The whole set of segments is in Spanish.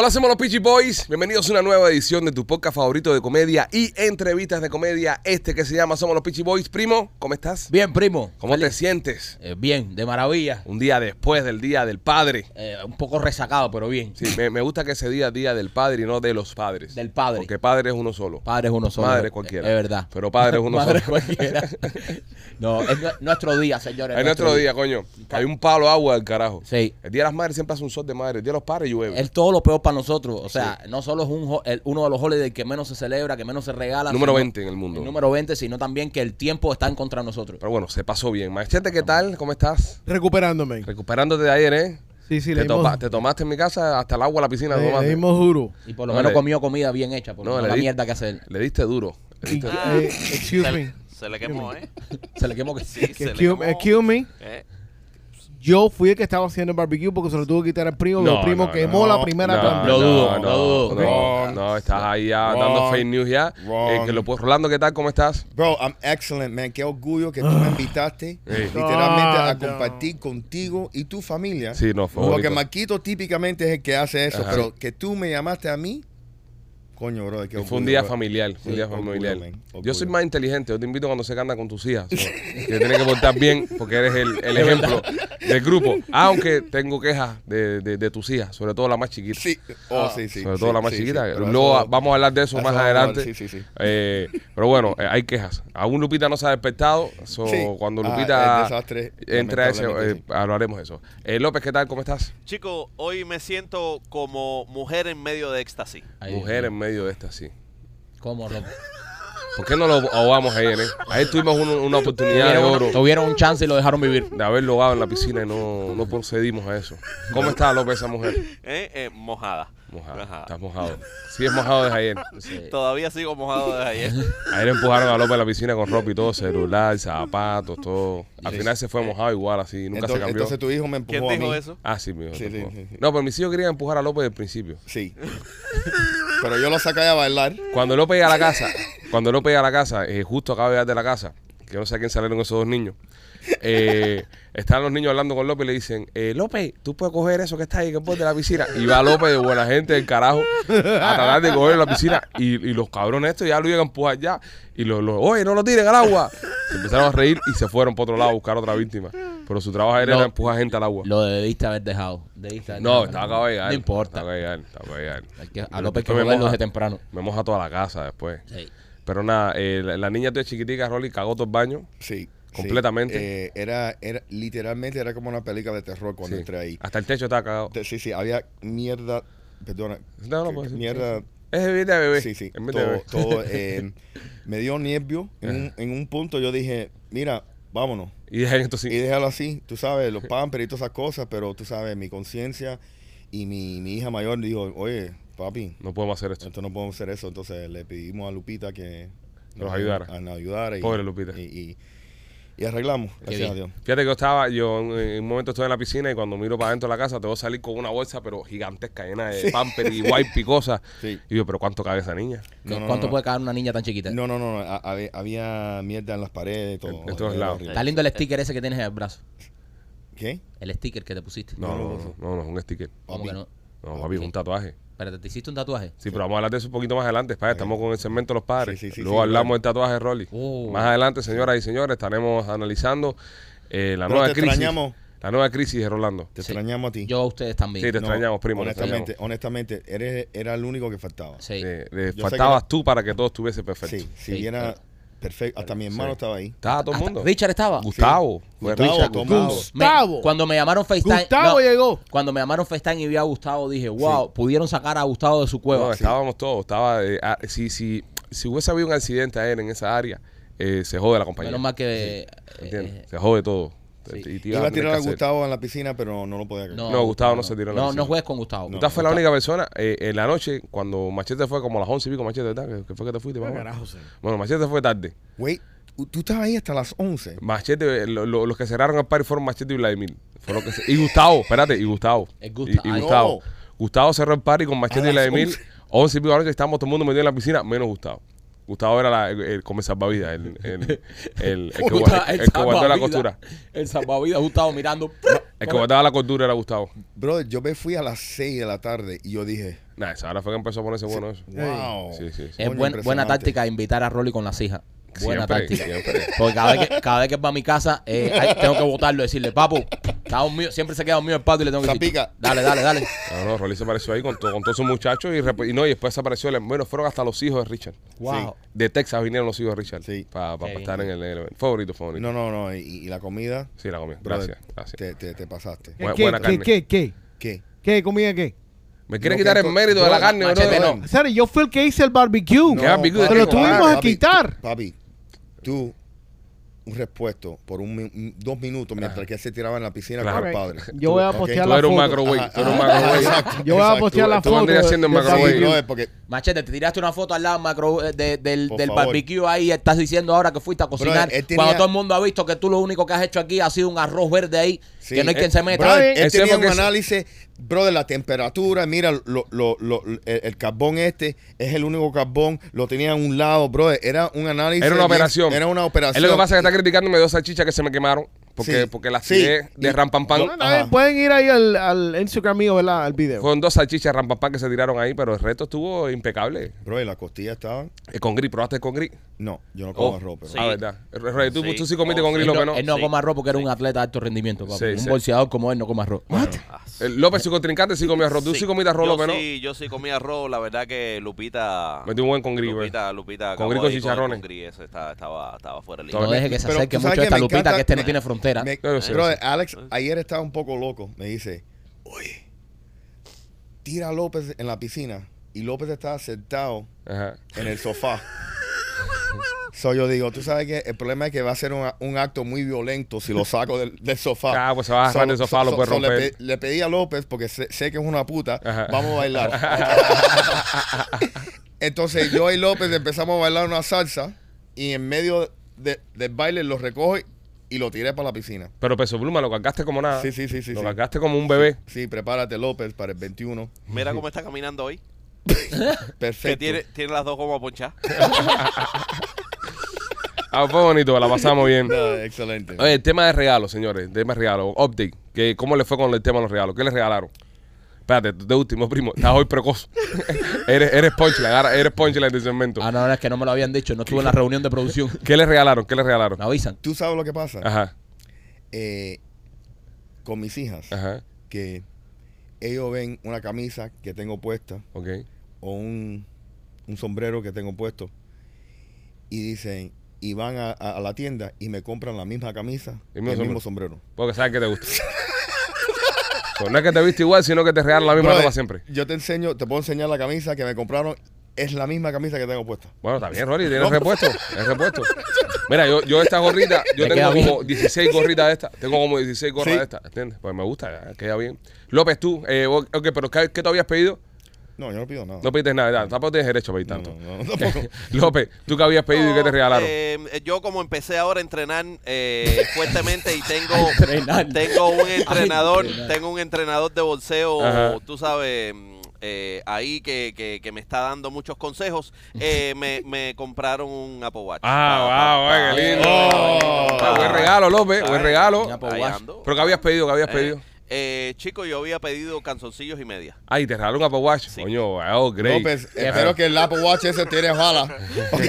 Hola, somos los Peachy Boys. Bienvenidos a una nueva edición de tu podcast favorito de comedia y entrevistas de comedia. Este que se llama Somos los Peachy Boys. Primo, ¿cómo estás? Bien, primo. ¿Cómo te sientes? Eh, bien, de maravilla. Un día después del Día del Padre. Eh, un poco resacado, pero bien. Sí, me, me gusta que ese día es Día del Padre y no de los padres. Del padre. Porque padre es uno solo. Padre es uno solo. Madre cualquiera. Es verdad. Pero padre es uno Madre solo. cualquiera. no, es nu- nuestro día, señores. Es nuestro día, coño. Hay un palo agua del carajo. Sí. El Día de las Madres siempre hace un sol de madre. El Día de los Padres llueve. Es todo lo peor para nosotros. O sea, no solo es un, el- uno de los holidays que menos se celebra, que menos se regala. Número sino- 20 en el mundo. El número 20, sino también que el tiempo está en contra de nosotros. Pero bueno, se pasó bien. Machete, ¿qué tal? ¿Cómo estás? Recuperándome. Recuperándote de ayer, ¿eh? Sí, sí, te, le dimos, topa- te tomaste en mi casa hasta el agua a la piscina. le- le dimos duro. Y por lo No, menos le- comió comida bien hecha, por No, no, le la di- mierda que hacer. Le diste duro. Le diste- eh, excuse se, me. se le quemó, ¿eh? Se le quemó que Sí, se le Excuse, quemó. excuse me. Eh, Yo fui el que estaba haciendo el barbecue porque se lo tuvo que quitar al primo. No, el primo no, quemó no, la primera. Lo dudo, no, dudo. No, no, estás ahí ya Wrong. dando fake news ya. Eh, que lo puedo- Rolando, ¿qué tal? ¿Cómo estás? Bro, I'm excellent, man. Qué orgullo que tú me invitaste Sí. literalmente a Ah, compartir contigo y tu familia. Sí, no, fue Porque bonito. Marquito típicamente es el que hace eso, Ajá. pero que tú me llamaste a mí, coño, bro, qué Fue un día bro. familiar, fue un Sí, día orgullo, familiar. man, Yo soy más inteligente, yo te invito cuando se canta con tus hijas. que tienes que portar bien porque eres el, el ejemplo del grupo. Aunque tengo quejas de, de- de tus hijas, sobre todo la más chiquita. Sí, oh, sí, sí. sobre sí, todo la más sí, chiquita. sí, Luego eso- vamos a hablar de eso eso más hablar, adelante. sí, sí, sí. Eh, pero bueno, eh, hay quejas. Aún Lupita no se ha despertado. so, Sí. cuando Ah, Lupita el desastre, entre a ese, eh, sí. hablaremos de eso. Eh, López, ¿qué tal? ¿Cómo estás? Chico, hoy me siento como mujer en medio de éxtasis. Ay, Mujer en medio de esta, sí. mío. ¿Cómo, Rob? ¿Por qué no lo ahogamos ayer, eh? Ayer tuvimos un- una oportunidad de oro. Tuvieron un chance y lo dejaron vivir. de haberlo ahogado en la piscina y no, no procedimos a eso. ¿Cómo está López esa mujer? ¿eh? Eh, mojada. Mojada. Ajá. Estás mojado. Sí, es mojado desde ayer. Todavía sigo mojado desde ayer. Ayer empujaron a López a la piscina con ropa y todo, celular, zapatos, todo. Al final se fue mojado igual, así, nunca entonces, se cambió. entonces tu hijo me empujó ¿Quién a dijo mí. eso? Ah, sí, mi hijo. Sí, sí, sí, sí. No, pero mis hijos querían empujar a López desde el principio. Sí. pero yo lo saqué a bailar. Cuando López llega a la casa, cuando López llega a la casa, eh, justo acaba de llegar de la casa, que no sé a quién salieron esos dos niños, eh, están los niños hablando con López y le dicen, eh, López, tú puedes coger eso que está ahí, que es de la piscina. Y va López de buena gente del carajo a tratar de coger la piscina. Y, y los cabrones estos ya lo iban a empujar ya. Y los, los, oye, no lo tiren al agua. Se empezaron a reír y se fueron por otro lado a buscar otra víctima. Pero su trabajo era No. empujar gente al agua. Lo debiste haber dejado. Debiste haber No, dejado. estaba acabado de llegar. No importa. Estaba acabado de llegar, acabado de llegar. Que- a López que moja- desde temprano. Me moja toda la casa después. Sí. Pero nada, eh, la, la niña de chiquitica, Rolly, cagó todo el baño. Sí. Completamente. Eh, era, era, literalmente era como una película de terror cuando Sí. entré ahí. Hasta el techo estaba cagado. Te- Sí, sí, había mierda, perdona, No, no, que- pues, sí. mierda, Es de bebé. sí, sí, vez de todo, bebé. todo, eh, me dio nervio, en un, en un punto yo dije, mira, vámonos, Y dejan esto y sí. déjalo así, tú sabes, los pampers y todas esas cosas, pero tú sabes, mi conciencia y mi, mi hija mayor dijo, oye, papi, No podemos hacer esto. entonces no podemos hacer eso, entonces le pedimos a Lupita que Nos ayudara. a- nos ayudara y, Pobre Lupita. y, y- y arreglamos, gracias bien. a Dios. Fíjate que yo estaba, yo en, en un momento estoy en la piscina y cuando miro para adentro de la casa te voy a salir con una bolsa, pero gigantesca, llena de pamper y wipe y cosas. Sí. Y yo, pero ¿cuánto cabe esa niña? No, no, ¿Cuánto no. puede caer una niña tan chiquita? No, no, no, no, ha- había, había mierda en las paredes, todo. En- en todos lados. Está lindo el sticker ese que tienes en el brazo. ¿Qué? El sticker que te pusiste. No, no, no, no, no, es un sticker. ¿Cómo que no? No, papi, es un tatuaje. Espérate, ¿te hiciste un tatuaje? Sí, pero vamos a hablar de eso un poquito más adelante. Padre, estamos con el segmento de los padres. Sí, sí, sí, Luego sí, hablamos claro. del tatuaje de Rolly. Oh. Más adelante, señoras y señores, estaremos analizando eh, la Pero nueva te crisis. extrañamos. La nueva crisis de Rolando. Te Sí. extrañamos a ti. Yo a ustedes también. Sí, te extrañamos, primo. te Honestamente, extrañamos. honestamente, eres, era el único que faltaba. Sí. Eh, sé faltabas que tú para que todo estuviese perfecto. Sí, si Sí. viera perfecto. Hasta mi hermano Sí. estaba ahí. Estaba todo el mundo. Richard estaba. Gustavo. Fue Gustavo, Richard. Gustavo. Me- cuando me llamaron FaceTime. Gustavo no, llegó. Cuando me llamaron FaceTime y vi a Gustavo, dije, wow, pudieron sacar a Gustavo de su cueva. No, estábamos todos. Estaba, eh, ah, si, si, si hubiese habido un accidente ayer en esa área, eh, se jode la compañía. Menos mal que. eh, eh, se jode todo. Sí. Y te Iba a tirar a. Gustavo en la piscina, pero no lo podía creer. no, No, Gustavo no se tiró en la No, piscina. no juegues con Gustavo. Gustavo fue la única persona eh, en la noche cuando Machete fue como a las 11 y pico, Machete, ¿verdad? Que, que fue que te fuiste? Carajo, sí. Bueno, Machete fue tarde. Güey, tú estabas ahí hasta las 11. Machete, eh, lo- lo- los que cerraron el party fueron Machete y Vladimir. Fue lo que se- y Gustavo, espérate, y Gustavo. Es Gusta- Y, y Ay, Gustavo. no. Gustavo cerró el party con Machete A y las Vladimir. 11. 11 y pico de la noche estábamos todo el mundo metido en la piscina, menos Gustavo. Gustavo era la- el, el come salvavidas, el, el, el, el que, Puta, gua- el que guardó la costura. El salvavidas Gustavo mirando. El que guardaba la costura era Gustavo. Brother, yo me fui a las 6 de la tarde y yo dije, Nah, esa ahora fue que empezó a ponerse bueno eso. wow. Sí, sí, sí. Es buen- buena táctica invitar a Rolly con las hijas. Buena Siempre, táctica. siempre. Porque cada vez que, cada vez que va a mi casa, eh, hay- tengo que votarlo, decirle, papu, está siempre se queda un mío el pato y le tengo que decir, Zapica. dale, dale, dale. No, no, Rolly se apareció ahí con, to- con todos sus muchachos y, rep- y no, y después se apareció, el- bueno, fueron hasta los hijos de Richard. Wow. De Texas vinieron los hijos de Richard. Sí. Para Qué estar en el, el. Favorito, favorito. No, no, no. Y, y la comida, Sí, la brother, Gracias, gracias. Te, te, te pasaste. ¿Qué, Bu- qué, buena qué, carne. qué, qué? ¿Qué? ¿Qué? ¿Comida qué? Me quiere No, quitar que el mérito de la bro, carne, machete, bro. no. Sari, yo fui el que hice el barbecue. ¿Qué barbecue de Te lo tuvimos Papi, a quitar. Papi, tú, un repuesto por un, un- dos minutos mientras que él se tiraba en la piscina Claro. con el padre. Yo voy a postear Tú la eres un foto. Tú eres un ajá, microwave. exacto, Yo voy a postear la tú foto. vendrías siendo el porque Machete, te tiraste una foto al lado macro, eh, de- del, del barbecue ahí y estás diciendo ahora que fuiste a cocinar. él tenía- Cuando todo el mundo ha visto que tú lo único que has hecho aquí ha sido un arroz verde ahí, Sí. que no hay Eh, quien se meta. Brother, bien. él tenía un análisis, bro, de la temperatura. Mira, lo, lo, lo- el, el carbón este es el único carbón. Lo tenía a un lado, bro. Era un análisis. Era una operación. Era una operación. Es lo que pasa que está criticándome dos salchichas que se me quemaron. Porque, Sí. porque las Sí. tiré de rampampán. No, no, eh, Pueden ir ahí al, al Instagram mío, ¿verdad? Al video. Fueron dos salchichas rampampán que se tiraron ahí, pero el resto estuvo impecable. Bro, y las costillas estaban. Eh, con gris, ¿probaste con gris? No, yo no como Oh. arroz, pero. Sí. Ah, verdad. Roy, tú, Sí. tú sí comiste Oh, con sí. gris, López, no, él no Sí. come arroz porque era un atleta de alto rendimiento, papi. Un sí. bolseador como él no come arroz. Ah, El López, su contrincante, sí comió arroz. Tú sí, comiste arroz, yo López, ¿no? sí, yo sí comí arroz. La verdad que Lupita. Metí un buen con gris, güey. Lupita, Lupita. Con gris con chicharrones. Con gris, ese estaba, estaba, estaba fuera de. No deje que se Pero acerque tú sabes mucho esta lupita que este no tiene frontera. Me- brother, sé. Alex ayer estaba un poco loco. Me dice, oye, tira a López en la piscina. Y López estaba sentado Ajá. en el sofá. so yo digo, tú sabes que el problema es que va a ser un, un acto muy violento si lo saco del, del sofá. Ah, pues se va a agarrar So- del sofá, lo puede so le, romper. pe- le pedí a López, porque sé, sé que es una puta, Ajá. vamos a bailar. Entonces yo y López empezamos a bailar una salsa y en medio de- del baile lo recojo y lo tiré para la piscina. Pero Peso Pluma lo cargaste como nada. Sí, sí, sí, sí. Lo sí. cargaste como un bebé. Sí, prepárate López para el 21. Mira cómo está caminando hoy. Perfecto. Que tiene, tiene las dos como ponchadas. Ah, fue bonito, la pasamos bien. No, excelente. Oye, el tema de regalos, señores. El tema de regalos. Update. Que, ¿Cómo le fue con el tema de los regalos? ¿Qué les regalaron? Espérate, de último, primo. Estás hoy precoz. eres, eres punchline. ahora Eres punchline de segmento. Ah, no, no, es que no me lo habían dicho. No estuve en la reunión de producción. ¿Qué les regalaron? ¿Qué les regalaron? Me avisan. ¿Tú sabes lo que pasa? Ajá, Eh, con mis hijas, ajá. que ellos ven una camisa que tengo puesta Ok. o un, un sombrero que tengo puesto y dicen, y van a, a- a la tienda y me compran la misma camisa y mismo el mismo sombrero. Porque sabes que te gusta. So, no es que te viste igual, sino que te regalan la misma Brother, ropa siempre. Yo te enseño, te puedo enseñar la camisa que me compraron, es la misma camisa que tengo puesta. Bueno, está bien, Rory, tienes repuesto. Tienes repuesto. Mira, yo, yo esta gorrita, yo Me tengo queda como 16 gorritas de estas. Tengo como 16 gorras Sí. de estas, ¿entiendes? Pues me gusta, queda bien. López, tú, eh, ok, pero ¿qué, qué tú habías pedido? No, yo no pido nada. No pediste nada, tampoco tienes derecho a pedir No, tanto. no, no, tampoco. López, ¿tú qué habías pedido y qué te regalaron? Eh, yo como empecé ahora a entrenar eh, fuertemente y tengo tengo un entrenador, entrenar. tengo un entrenador de bolseo, Ajá. tú sabes, mm, eh, ahí que, que, que me está dando muchos consejos. eh, me, me compraron un Apple Watch. Ah, wow, ay, qué lindo. Oh. Buen regalo, López, buen regalo. ¿Pero qué habías pedido? ¿Qué habías Eh, pedido? Eh, chico, yo había pedido canzoncillos y media. Ay, te regalaron un Apple Watch. Sí. Coño, oh, great. López, espero que el Apple Watch ese tiene bala. Ok.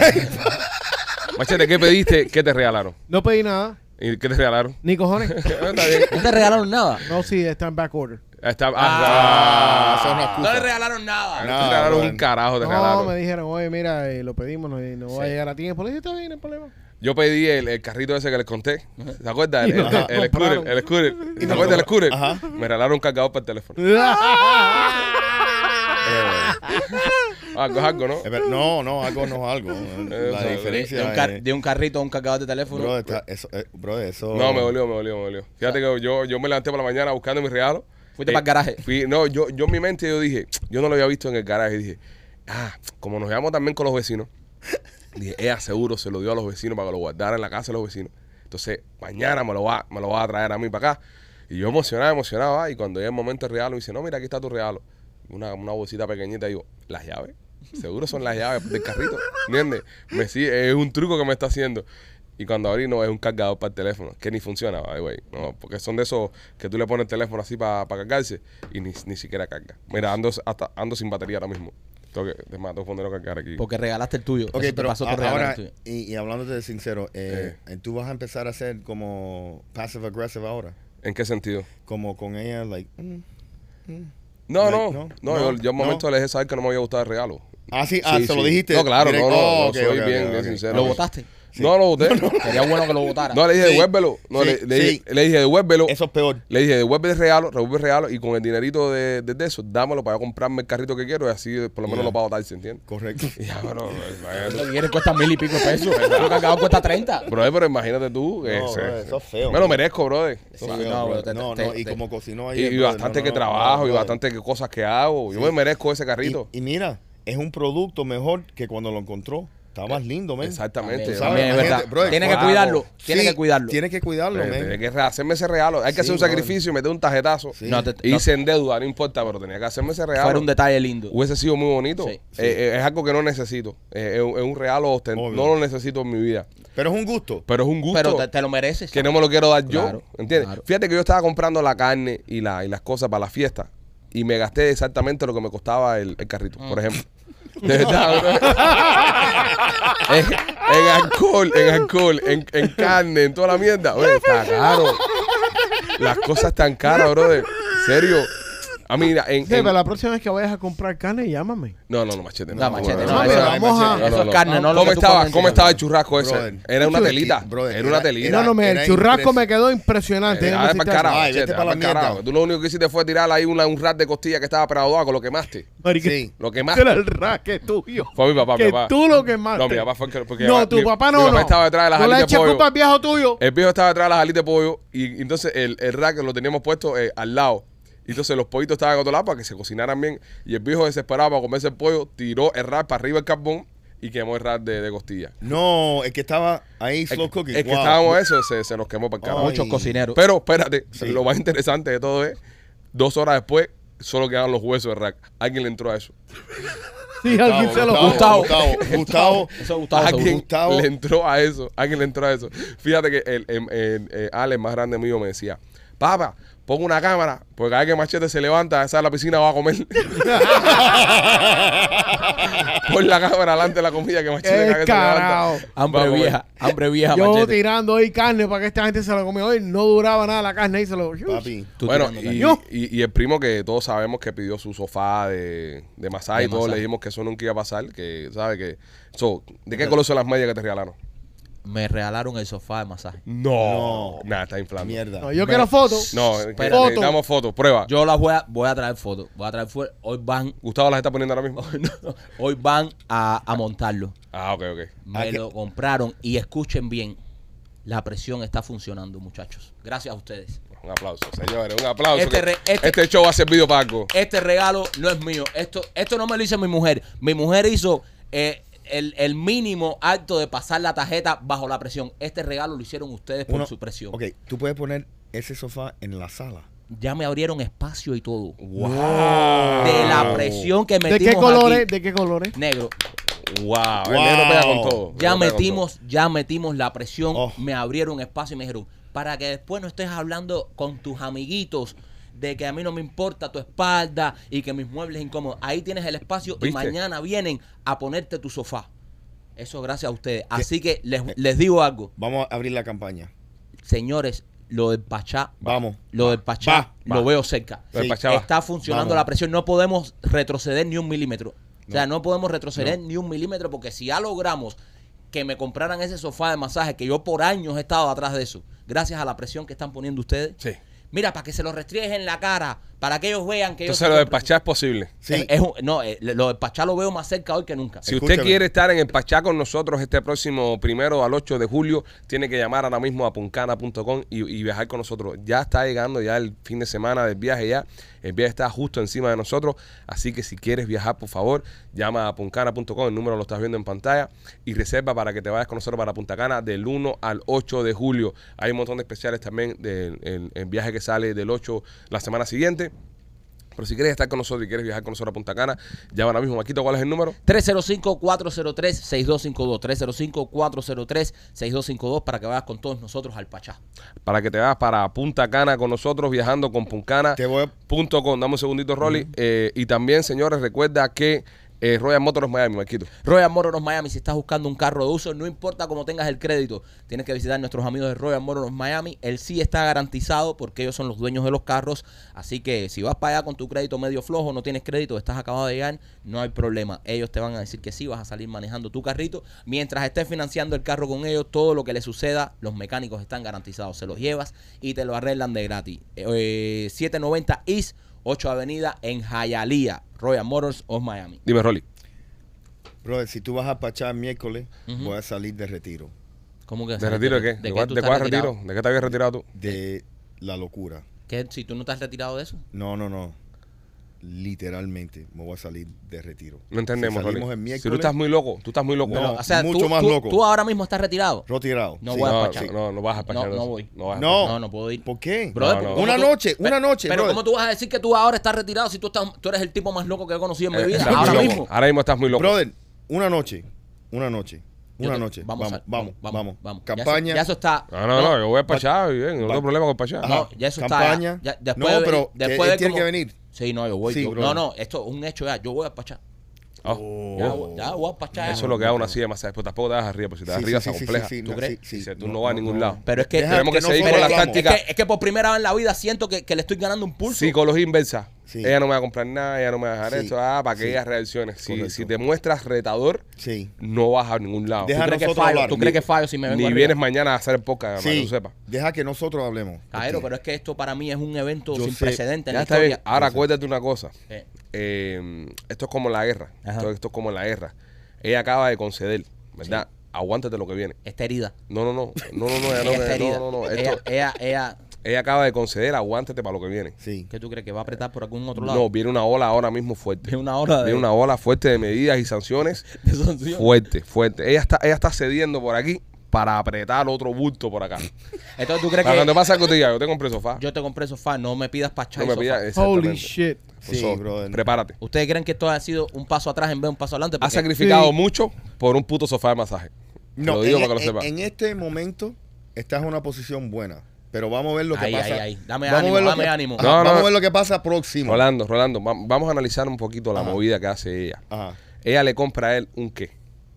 Machete, ¿qué pediste? ¿Qué te regalaron? No pedí nada. ¿Y qué te regalaron? Ni cojones. Está bien. No te regalaron nada. No, sí, está en back order. Está, Ah, ah, eso es una No le regalaron nada. te Nada, regalaron un brother. carajo, te No, regalaron. me dijeron, oye, mira, eh, lo pedimos no, y no va a llegar a tiempo. Le dije, está bien, no hay problema. Yo pedí el, el carrito ese que les conté. ¿Se acuerdan? El, lo el, el scooter. El scooter. Y ¿Se lo acuerdan del scooter? Ajá. Me regalaron un cargador para el teléfono. algo, algo, ¿no? Es ver- No, no, algo no es algo. La De, diferencia de un car- de un carrito a un cargador de teléfono. Bro, está- eso, eh, bro, eso. No, me dolió, me dolió, me dolió. Fíjate que yo, yo me levanté por la mañana buscando mi regalo. Fuiste Eh, para el garaje. Fui, no, yo, yo en mi mente yo dije, yo no lo había visto en el garaje. Dije, ah, como nos llevamos también con los vecinos, dije, ella seguro se lo dio a los vecinos para que lo guardara en la casa de los vecinos. Entonces, mañana me lo va, me lo va a traer a mí para acá. Y yo emocionado, emocionado, ah, y cuando llega el momento del regalo, me dice, no, mira, aquí está tu regalo. una, una bolsita pequeñita, digo, las llaves. Seguro son las llaves del carrito. ¿Entiendes? Me, sí, es un truco que me está haciendo. Y cuando abrí, no, es un cargador para el teléfono, que ni funciona, way. No, porque son de esos que tú le pones el teléfono así para cargarse y ni, ni siquiera carga. Mira, ando, hasta, ando sin batería ahora mismo. Tengo que, es más, tengo que ponerlo a cargar aquí. Porque regalaste el tuyo. Ok, Eso te pero pasó a- ahora, tuyo. y, y hablándote de sincero, eh, tú vas a empezar a ser como passive aggressive ahora. ¿En qué sentido? Como con ella, like, mm. No, Like, no, no, no, no, yo, yo no. momento le dejé saber que no me había gustado el regalo. Ah, sí, ah, Sí, se sí. lo dijiste. No, claro, no, no, Oh, no, ok, soy ok, bien, ok, bien sincero. ¿Lo votaste? No lo boté. Sería bueno que lo votara. No, le dije, Sí. devuélvelo. No, Sí, le, le dije, sí. le dije, devuélvelo. Eso es peor. Le dije, devuelve el regalo, devuelve el regalo y con el dinerito de, de, de eso, dámelo para yo comprarme el carrito que quiero y así por lo menos Ya. lo pago tal, ¿se entiende? Correcto. Y ya, pero, imagínate. Lo que quieres cuesta mil y pico pesos. El cargador cuesta 30. Brother, pero imagínate tú. que No, se- brother, eso es feo, Me lo merezco, brother. Eso Sí, es feo, no, pero te- no, te- no, y te- como cocinó Y, ayer. y brother, bastante no, que no, no, trabajo y bastante que cosas que hago. Yo Sí. me merezco ese carrito. Y, y mira, es un producto mejor que cuando lo encontró. Está más lindo, men. Exactamente. También, sabes, brother, Tiene que cuidarlo. Tiene Sí, que cuidarlo. Tiene que cuidarlo, Hay men. que hacerme ese regalo. Hay que Sí, hacer un brother. sacrificio y meter un tarjetazo. Sí. No te- Y no, hice en deuda, no importa, pero tenía que hacerme ese regalo. fuera un detalle lindo. Hubiese sido muy bonito. Sí. Eh, eh, es algo que no necesito. Eh, es, un- es un regalo, osten- Obvio. no lo necesito en mi vida. Pero es un gusto. Pero es un gusto Pero te, te lo mereces. que no me lo quiero dar yo. Claro, ¿Entiendes? claro. Fíjate que yo estaba comprando la carne y, la, y las cosas para la fiesta. Y me gasté exactamente lo que me costaba el, el carrito, Mm. por ejemplo. De verdad, bro. en, en alcohol, en alcohol, en, en carne, en toda la mierda. Oye, está caro. Las cosas están caras, brother. serio. A mí, en, Sí, en- pero la próxima vez que vayas a comprar carne, llámame. No, no, no, machete. No, machete, no, No, eso- pero vamos a- Eso es carne, no ¿Cómo que estaba. ¿Cómo estaba el churrasco ese? Brother. Era una telita. brother, Era una telita. no, no, me, el churrasco impres- me quedó impresionante. Pa'l decirte carajo, Ay, vete machete, pa' la mierda. Tú lo único que hiciste fue tirar ahí una- un rat de costilla que estaba preaudado, lo quemaste. Sí. Lo quemaste. era el raque tuyo. Fue mi papá, mi que papá. tú lo quemaste. No, mi papá fue que. Porque No, mi- tu mi- papá Mi no, papá no. estaba detrás de las no alitas de pollo. culpa al viejo tuyo. El viejo estaba detrás de las alitas de pollo y entonces el, el rack lo teníamos puesto eh, al lado. Y entonces los pollitos estaban en otro lado para que se cocinaran bien. Y el viejo desesperado para comerse el pollo, tiró el rack para arriba el carbón y quemó el rack de, de costilla. No, el que estaba ahí, El, slow cooking. el que Wow. estábamos eso se, se nos quemó para el carajo. Muchos cocineros. Pero espérate, Sí. lo más interesante de todo es, dos horas después, solo quedaban los huesos del rack. Alguien le entró a eso. Sí, alguien se lo Gustavo, Gustavo. Gustavo, Gustavo. Gustavo Alguien. Gustavo. le entró a eso. Alguien le entró a eso. Fíjate que el, el, el- el Ale, el más grande mío, me decía, papá, pon una cámara, porque cada vez que Machete se levanta, sale a la piscina, va a comer. pon la cámara delante de la comida que Machete cada vez se levanta. Hambre vieja, hambre vieja, Yo machete. tirando ahí carne para que esta gente se la comiera hoy. No duraba nada la carne y se lo. Papi. Tú Bueno, y, y- y el primo que todos sabemos que pidió su sofá de, de masaje De y todos masaje. le dijimos que eso nunca iba a pasar, que sabe que... So, ¿De qué color son las medias que te regalaron? Me regalaron el sofá de masaje. No. Nada, está inflando. Mierda. No, yo quiero fotos. No, Espérate. necesitamos fotos, prueba. Yo las voy a, voy a traer fotos. Voy a traer fotos. Hoy van, Gustavo las está poniendo ahora mismo. hoy van a, a montarlo. Ah, ok, ok. Me Ah, que- lo compraron y escuchen bien. La presión está funcionando, muchachos. Gracias a ustedes. Un aplauso, señores, un aplauso. Este que re- este- este show va a servir para algo. Este regalo no es mío. Esto, esto no me lo hizo mi mujer. Mi mujer hizo eh, el, el mínimo acto de pasar la tarjeta bajo la presión. Este regalo lo hicieron ustedes por Uno- su presión. Ok, tú puedes poner ese sofá en la sala. Ya me abrieron espacio y todo. Wow. De la presión que ¿De metimos qué colores? aquí. ¿De qué colores? Negro. Wow. El negro pega con todo. Ya metimos, ya metimos la presión, Oh. me abrieron espacio y me dijeron, para que después no estés hablando con tus amiguitos de que a mí no me importa tu espalda y que mis muebles incómodos. Ahí tienes el espacio y ¿Viste? mañana vienen a ponerte tu sofá. Eso gracias a ustedes. Así que les, les digo algo, Vamos a abrir la campaña. señores, lo del Pachá, Vamos. lo del Pachá Va, lo va. veo cerca. Sí. Está funcionando Vamos. la presión. No podemos retroceder ni un milímetro. O sea, no podemos retroceder ni un milímetro porque si ya logramos que me compraran ese sofá de masaje, que yo por años he estado atrás de eso, gracias a la presión que están poniendo ustedes. Sí. Mira, para que se lo restriegue en la cara, para que ellos vean que Entonces yo... lo del Pachá es posible. Sí. Es- es un- no, eh, lo del Pachá lo veo más cerca hoy que nunca. Si Escúchame. usted quiere estar en el Pachá con nosotros este próximo primero al 8 de julio, tiene que llamar ahora mismo a puncana.com y, y viajar con nosotros. Ya está llegando ya el fin de semana del viaje ya. El viaje está justo encima de nosotros. Así que si quieres viajar, por favor, llama a puncana.com. El número lo estás viendo en pantalla. Y reserva para que te vayas con nosotros para Punta Cana del 1 al 8 de julio. Hay un montón de especiales también del el- viaje que sale del 8 la semana siguiente. Pero si quieres estar con nosotros y quieres viajar con nosotros a Punta Cana, llama ahora mismo. Maquito, ¿cuál es el número? 305-403-6252. 305-403-6252 para que vayas con todos nosotros al Pachá. Para que te vayas para Punta Cana con nosotros, viajando con Puncana. Te voy a- Punto com. Dame un segundito, Rolly. Eh, y también, señores, recuerda que eh, Royal Motors Miami, Maquito. Royal Motors Miami, si estás buscando un carro de uso, no importa cómo tengas el crédito, tienes que visitar a nuestros amigos de Royal Motors Miami. El sí está garantizado porque ellos son los dueños de los carros. Así que si vas para allá con tu crédito medio flojo, no tienes crédito, estás acabado de llegar, no hay problema. Ellos te van a decir que sí, vas a salir manejando tu carrito. Mientras estés financiando el carro con ellos, todo lo que le suceda, los mecánicos están garantizados. Se los llevas y te lo arreglan de gratis. Eh, 790 East, 8 Avenida en Hialeah, Royal Motors of Miami. Dime, Rolly. Brother, si tú vas a Pachá miércoles, Ujú. voy a salir de retiro. ¿Cómo que? ¿De retiro de qué? ¿De, ¿De, qué cuál, de cuál retiro? ¿De qué te habías retirado tú? De la locura. ¿Qué? Si tú no te has retirado de eso. No, no, no. Literalmente me voy a salir de retiro. No entendemos, Si salimos el Si miércoles, tú estás muy loco, tú estás muy loco. No, o sea, mucho tú, más tú- loco. tú ahora mismo estás retirado. retirado. No sí. voy a no, despachar. no, no vas a despachar. No, no voy. No, vas No. No, no puedo ir. ¿Por qué? Brother, No, ¿cómo no. Una tú- noche, una noche, Pero brother. ¿cómo tú vas a decir que tú ahora estás retirado si tú, estás, tú eres el tipo más loco que he conocido en mi Eh, vida? Ahora mismo. Ahora mismo estás muy loco. Brother, una noche. Una noche. Una te- noche. Vamos, Vamos, a- vamos, vamos. vamos. Ya eso- Campaña. Ya eso, está. No, no, no, yo voy a despachar, bien, no tengo problema con despachar. No, ya eso Campaña. está. Ya, después No, pero después que de él tiene como- que venir. Sí, no, yo voy. Sí, yo- no, no, esto es un hecho ya. Yo voy a despachar. Oh. Ya, ya voy a despachar. Eso es lo que da una silla de masaje, pero tampoco te das arriba, porque si te das Sí, arriba sí, se compleja. sí, sí, ¿Tú no, crees? sí, sí. Tú No, no vas a ningún no. lado. Pero es que, Deja Tenemos que que seguir con la táctica. que, es que por primera vez en la vida siento que, que le estoy ganando un pulso. Psicología inversa. Sí. Ella no me va a comprar nada, ella no me va a dejar Sí. esto, ah, para que Sí. ellas reacciones. Si, si te muestras retador, Sí. no vas a ningún lado. Deja ¿Tú crees que fallo? ¿Tú crees que fallo si me vengo Ni arriba? vienes mañana a hacer el podcast, para que tú sepas. Deja que nosotros hablemos. Caero, pero es que esto para mí es un evento Yo sin sé. precedentes en la está bien. historia. Ahora acuérdate una cosa. Eh, Eh, esto es como la guerra. Esto, esto es como la guerra. Ella acaba de conceder, ¿verdad? Aguántate lo que viene. esta herida. No, no, no. No, no, no. ella no, ella está herida. no, no, no. ella, Esto- ella, ella- ella acaba de conceder, aguántate para lo que viene. Sí. ¿qué tú crees que va a apretar por algún otro lado? No, viene una ola ahora mismo fuerte. Viene una hora de, Viene una ola fuerte de medidas y sanciones. de sanción. Fuerte, fuerte. Ella está, ella está cediendo por aquí para apretar otro bulto por acá. Entonces tú crees Para que cuando pasa yo te compré sofá. yo te compré sofá, no me pidas pachá no me pidas Holy shit. Sí, eso, brother. Prepárate. ¿Ustedes creen que esto ha sido un paso atrás en vez de un paso adelante? Has sacrificado Sí. mucho por un puto sofá de masaje. No, lo digo en, para que lo en- sepas. en este momento estás en una posición buena. Pero vamos a ver lo que Ahí, pasa. ahí, ahí. Dame vamos ánimo, ver dame que- ánimo. No, no. Vamos a ver lo que pasa próximo. Rolando, Rolando, va- vamos a analizar un poquito la Ajá. movida que hace ella. Ajá. Ella le compra a él un qué.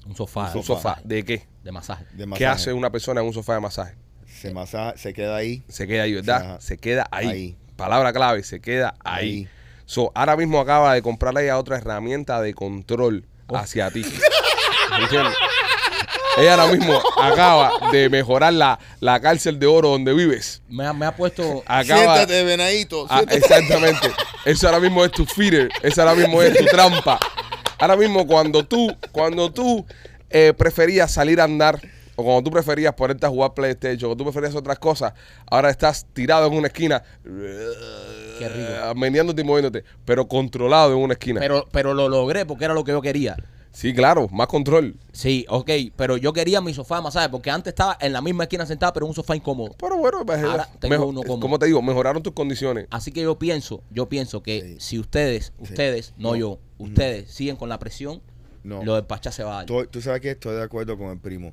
Un sofá. Un sofá. ¿De qué? De masaje. De ¿Qué masaje. hace una persona en un sofá de masaje? Se, masa- se queda ahí. Se queda ahí, ¿verdad? Ajá. Se queda ahí. Ahí. Palabra clave, se queda ahí. Ahí. So, ahora mismo acaba de comprarle ella otra herramienta de control Oh. hacia ti. ¿Entiendes? Ella ahora mismo acaba de mejorar la, la cárcel de oro donde vives. Me ha, me ha puesto. Acaba, Siéntate, venadito. Ah, exactamente. Eso ahora mismo es tu feeder. Eso ahora mismo es tu trampa. Ahora mismo cuando tú, cuando tú eh, preferías salir a andar o cuando tú preferías ponerte a jugar PlayStation o tú preferías otras cosas, ahora estás tirado en una esquina, Qué rico. meneándote y moviéndote, pero controlado en una esquina. Pero, pero lo logré porque era lo que yo quería. sí, claro, más control. Sí, ok, pero yo quería mi sofá de masaje porque antes estaba en la misma esquina sentada, pero en un sofá incómodo. Pero bueno, pues, Ahora eh, tengo mejor- uno cómodo. como te digo, mejoraron tus condiciones. Así que yo pienso, yo pienso que Sí. si ustedes, ustedes, no, No. yo, ustedes siguen con la presión, No. lo del pachá se va a dar. Tú, tú sabes que estoy de acuerdo con el primo.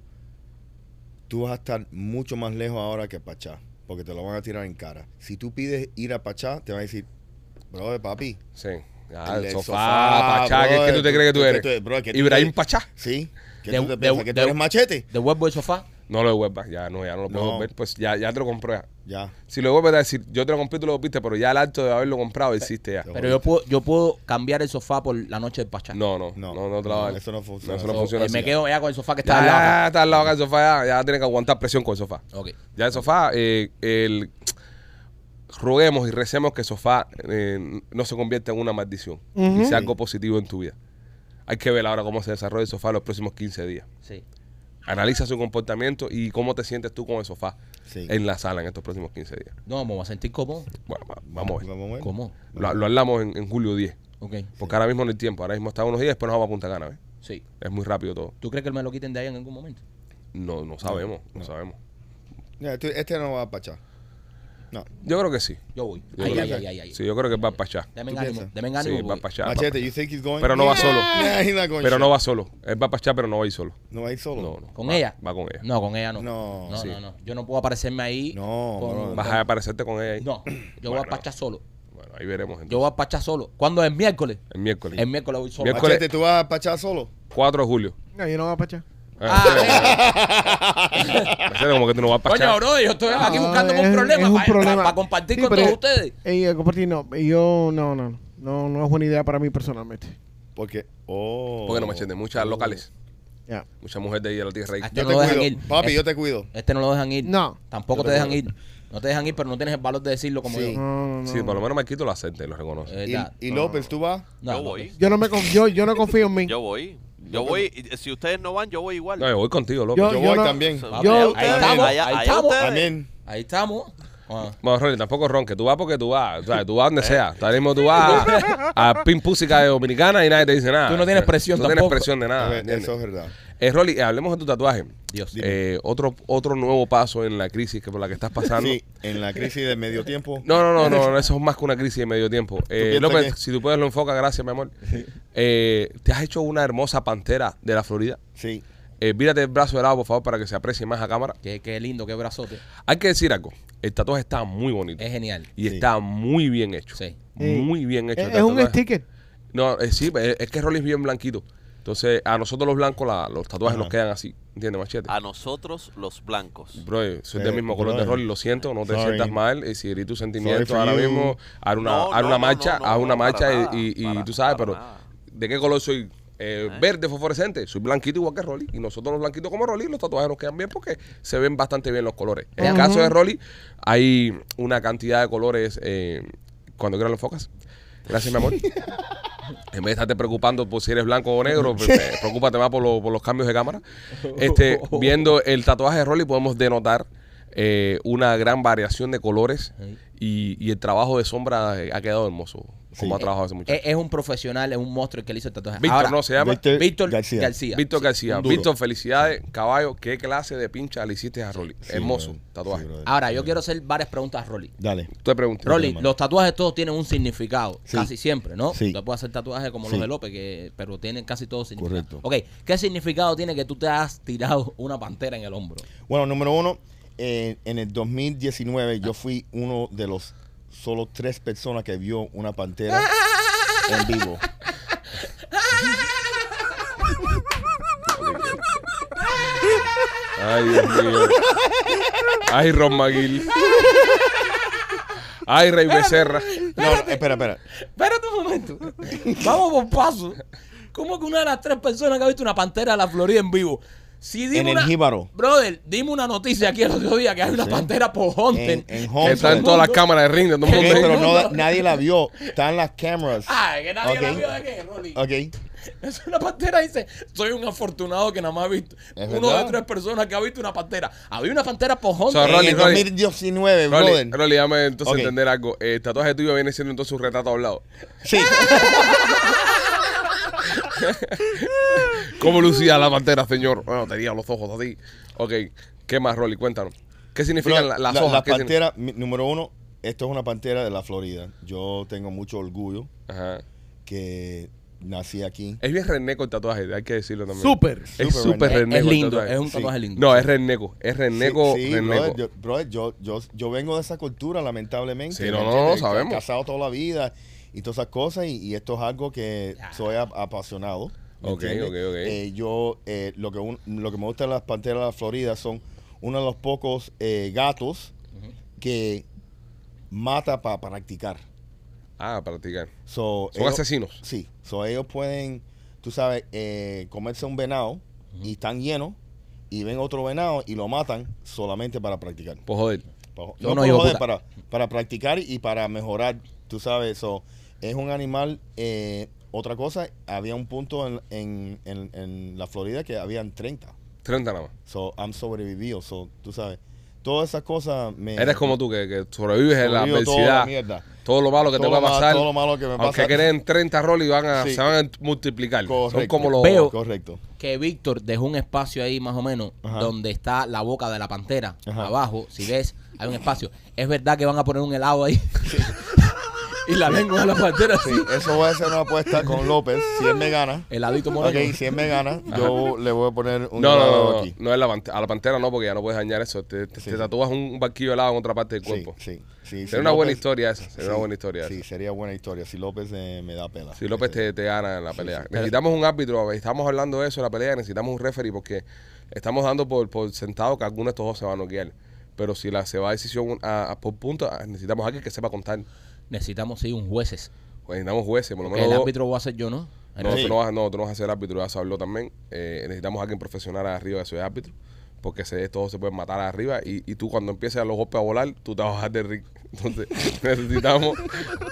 Tú vas a estar mucho más lejos ahora que Pachá, porque te lo van a tirar en cara. Si tú pides ir a Pachá, te van a decir, brother, papi. Sí. Ya, el el del sofá, Pachá, ¿qué tú te crees que tú eres? tú- bro, que Ibrahim Pachá. Sí. ¿Qué De- tú te de- piensas? ¿Que tú eres machete? Devuelvo el sofá. No lo devuelvas, ya no, ya no lo puedo No. ver, pues ya, ya te lo compré. ya. Ya. Si lo vuelves a decir, yo te lo compré, tú lo viste, pero ya el acto de haberlo comprado existe ya. Pero yo puedo, yo puedo cambiar el sofá por la noche del pachá. No, no, No, no, no, te la a dar. eso no funciona. eso no funciona eh, me así. quedo ya con el sofá que Ya, está al lado. ya está al lado acá del sofá, ya, ya tienes que aguantar presión con el sofá. Ok. Ya el sofá, eh, el, roguemos y recemos que el sofá eh, no se convierta en una maldición y sea algo positivo en tu vida. Hay que ver ahora cómo se desarrolla el sofá los próximos 15 días. Sí. Analiza su comportamiento y cómo te sientes tú con el sofá Sí. en la sala en estos próximos 15 días. No, me voy a sentir cómodo. Bueno, va- vamos a ver. Vamos a ver. ¿Cómo? Lo, lo hablamos en, en julio 10. Ok. Porque ahora mismo no hay tiempo. Ahora mismo está unos días, después nos vamos a Punta Cana. ¿ves? Sí. Es muy rápido todo. ¿Tú crees que me lo quiten de ahí en algún momento? No, no sabemos, no, sabemos. Ya, tú- este no va a Pachá. No. Yo creo que sí. Yo voy. Yo Ay, creo ay, que- ay, ay, ay. Sí, yo creo que va para allá. Deme ¿Tú ánimo, deme Sí, ánimo. va porque- para allá. Machete, you think he's going? Pero no va solo. Nah, he's not going Pero no va solo. Él va para allá, pero no va a ir solo. No va a ir solo. No, no. ¿Con Va- ella? Va con ella. No, con ella no. No. no, Sí. no, no. Yo no puedo aparecerme ahí. No, con-. Vas a aparecerte con ella ahí. No, yo voy Bueno. a pachar solo. Bueno, ahí veremos entonces. Yo voy a pachar solo. ¿Cuándo es miércoles? El miércoles. El miércoles voy solo. Miércoles. Machete, ¿tú vas a pachar solo? 4 de julio. No, yo no voy a pachar. Ah, Machete, como que tú no vas para Coño, bro, yo estoy aquí Ah, buscando un problema es un para, problema. compartir Sí, con todos es- ustedes. eh, compartir no. Yo, no, no. No, no es buena idea para mí personalmente. Porque, oh. Porque no, machete. Muchas locales. Ya. Muchas mujeres de ahí de la tierra. Ah, Yo No te lo dejan cuido. ir. Papi, Eh. yo te cuido. Este no lo dejan ir. No. Tampoco te te dejan ir. No te dejan ir, pero no tienes el valor de decirlo como Sí. yo. No, no. Sí, por lo menos Marquito lo acepta y lo reconoce. Eh, Y, y López, ¿tú vas? no, yo voy. Yo no, me conf- yo, yo no confío en mí. Yo voy. Yo voy. y Si ustedes no van, yo voy igual. No, yo voy contigo, López. Yo- Yo voy no- también. Yo- Ahí ustedes, estamos, allá- ahí allá estamos. También. Ahí estamos. Ah. Bueno, Rolly, tampoco ron, que tú vas porque tú vas. O sea, tú vas donde sea. Ahora mismo tú vas a, a Pin Dominicana y nadie te dice nada. Tú no tienes presión Tú no tienes tampoco. presión de nada. ver, eso es verdad. Eh, Rolly, eh, hablemos de tu tatuaje. Dios. Eh, otro, otro nuevo paso en la crisis que por la que estás pasando. Sí, en la crisis del medio tiempo. No, no, no, no, no, eso es más que una crisis de medio tiempo. Eh, López, que- si tú puedes lo enfoca, gracias, mi amor. Eh, te has hecho una hermosa pantera de la Florida. Sí. Eh, vírate el brazo de lado, por favor, para que se aprecie más a cámara. Qué, qué lindo, qué brazote. Hay que decir algo. El tatuaje está muy bonito. Es genial. y Sí. está muy bien hecho. Sí. Muy bien hecho. Es, el es un sticker. No, eh, sí, es, es que Rolly es bien blanquito. Entonces, a nosotros los blancos la- los tatuajes Ajá. nos quedan así. ¿Entiendes, machete? A nosotros, los blancos. Bro, soy Eh, del mismo color de. Rolly, lo siento, no te Sorry. sientas mal. Y si herí tus sentimientos for ahora you. mismo, haz una, No, haz no, una no, marcha, no, haz una no, marcha nada, y- y para- tú sabes, pero nada. ¿de qué color soy? Eh, Verde fosforescente, soy blanquito igual que Rolly. Y nosotros los blanquitos como Rolly, los tatuajes nos quedan bien porque se ven bastante bien los colores. En el caso de Rolly, hay una cantidad de colores. eh, cuando quieras lo enfocas. Gracias, mi amor. En vez de estarte preocupando por si eres blanco o negro, pues, preocúpate más por, lo- por los cambios de cámara. Este, viendo el tatuaje de Rolly podemos denotar eh, una gran variación de colores Sí. y, y el trabajo de sombra eh, ha quedado hermoso. Como Sí. ha trabajado ese muchacho. Es, es un profesional, es un monstruo el que le hizo el tatuaje. Víctor, Ahora, no se llama. Víctor Víctor García. García. Víctor García. Víctor, felicidades, caballo. ¿Qué clase de pincha le hiciste a Rolly? Sí, Hermoso brother. tatuaje. Sí, brother. Ahora, yo quiero hacer varias preguntas a Rolly. Dale. Tú te preguntas. Rolly, los tatuajes todos tienen un significado, Sí. casi siempre, ¿no? Sí. Tú puedes hacer tatuajes como Sí. los de López, que, pero tienen casi todos significado. Correcto. Ok, ¿qué significado tiene que tú te has tirado una pantera en el hombro? Bueno, número uno, eh, en el 2019 yo fui uno de los solo tres personas que vio una pantera en vivo. Ay, Dios mío. Ay, Ron McGill. Ay, Rey Becerra. No, no, espera, espera. Espérate un momento. Vamos por paso. ¿Cómo que una de las tres personas que ha visto una pantera de la Florida en vivo? Si dime En el una- jíbaro. Brother, dime una noticia aquí el otro día que hay una Sí. pantera por Hunter. En, en Homestead. está en todas las cámaras de ring de todo el Ok, mundo. pero no, nadie la vio. Está en las cámaras. Ay, que nadie la Ok. vio de qué, Rolly. Ok. Es una pantera, dice, soy un afortunado que nada más ha visto. Es Uno verdad. de tres personas que ha visto una pantera. Había una pantera por Hunter. Rolly, en el Rolly. 2019, Rolly, brother. Rolly, dame entonces Ok. entender algo. El tatuaje tuyo viene siendo entonces un retrato hablado. Sí. ¿Cómo lucía la pantera, señor? Bueno, tenía los ojos así. Ok, ¿qué más, Rolly? Cuéntanos. ¿Qué significan Bro, la- las la, hojas? la ¿Qué signi- pantera, mi- número uno, esto es una pantera de la Florida. Yo tengo mucho orgullo Ajá. que nací aquí. Es bien reneco el tatuaje, hay que decirlo también. Súper. Es Súper es, reneco. es el lindo, tatuaje. es un Sí. tatuaje lindo. No, es reneco. Es reneco, sí, sí, reneco. brother, yo, brother, yo, yo, yo vengo de esa cultura, lamentablemente. Sí, ¿me no, no, entiendes? sabemos. Casado toda la vida y todas esas cosas, y, y esto es algo que soy ap- apasionado. ¿me Ok, entiendes? ok, ok. Eh, yo, eh, lo, que un- lo que me gusta de las panteras de la Florida son uno de los pocos eh, gatos que mata para practicar. Ah, practicar. So, Son ellos- asesinos. Sí, so ellos pueden, tú sabes, eh, comerse un venado y están llenos y ven otro venado y lo matan solamente para practicar. Pues joder. Pa- Son No hijos joder, para, para practicar y para mejorar, tú sabes, so, es un animal, eh, otra cosa, había un punto en, en, en- en la Florida que habían 30. 30 nada más. So, han sobrevivido, so, tú sabes, todas esas cosas me... Eres como tú, que, que sobrevives en la sobrevivo toda la adversidad. Todo lo malo que te Todo va a pasar. todo lo malo que me aunque pasa. creen 30 roles y van a, Sí. se van a multiplicar. Son Correcto. como los. Veo- Correcto. que Víctor dejó un espacio ahí más o menos Ajá. donde está la boca de la pantera. Ajá. Abajo, si ves, hay un espacio. Es verdad que van a poner un helado ahí. y la lengua de la pantera Sí, así. eso voy a hacer una apuesta con López. Si él me gana, Heladito moreno. ok, si él me gana, yo le voy a poner un No, no, helado no, no, aquí. no es la pante- a la pantera no, porque ya no puedes dañar eso. Te, te- Sí, te sí. tatúas un barquillo helado en otra parte del Sí, cuerpo. sí, sí. Sería Si una buena López- historia esa. Sería una sí, buena historia Sí, esa. sería buena historia. Si López eh, me da pela. Si López Sí. te, te gana en la pelea. sí. Necesitamos un árbitro. Estamos hablando de eso en la pelea. Necesitamos un referee porque estamos dando por, por sentado que alguno de estos dos se va a noquear. Pero si la, se va a decisión a, a- por punto, ah, necesitamos a alguien que sepa contar. Necesitamos sí un jueces. Pues necesitamos jueces, por lo menos el dos. árbitro voy a ser yo, ¿no? No, Sí. tú no, vas, no, tú no vas a ser árbitro, ya se habló también. Eh, necesitamos a alguien profesional arriba que sea árbitro, porque se, todos se pueden matar arriba y, y tú cuando empieces a los golpes a volar, tú te vas a bajar de ring. Entonces necesitamos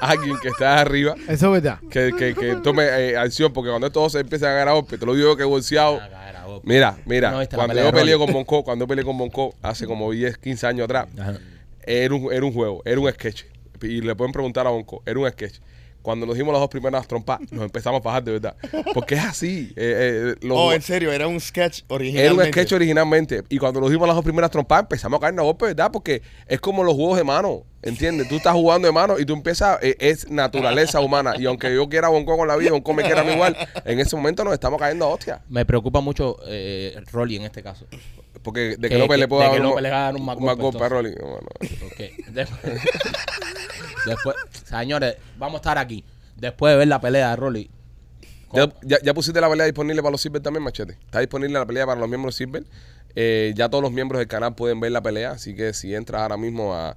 a alguien que esté arriba, Eso es verdad. que, que, que tome eh, acción, porque cuando estos dos se empiezan a agarrar a golpes, te lo digo que he bolseado. Ah. Mira, mira, No cuando yo de peleé con Bonco, cuando yo peleé con Bonco hace como 10, 15 años atrás, Ajá. era un, era un juego, era un sketch. Y le pueden preguntar a Bonco, era un sketch. Cuando nos dimos las dos primeras trompas, nos empezamos a bajar de verdad. Porque es así. eh, eh, los- Oh, en serio, era un sketch original. era un sketch originalmente. Y cuando nos dimos las dos primeras trompas, empezamos a caer en golpe, ¿verdad? Porque es como los juegos de mano. ¿Entiendes? Tú estás jugando de mano y tú empiezas, eh, es naturaleza humana. Y aunque yo quiera Bonco con la vida, Bonco me quiera a mí igual, en ese momento nos estamos cayendo a hostia. Me preocupa mucho eh, Rolly en este caso. Porque de que, Que- López que- le pueda dar un, le va a dar un golpe, golpe a. Rolly. Bueno, Ok. Después, señores, vamos a estar aquí. Después de ver la pelea de Rolly. ¿Ya, ya, ya pusiste la pelea disponible para los Silver también, Machete? Está disponible la pelea para los miembros Silver. Eh, ya todos los miembros del canal pueden ver la pelea, así que si entras ahora mismo a,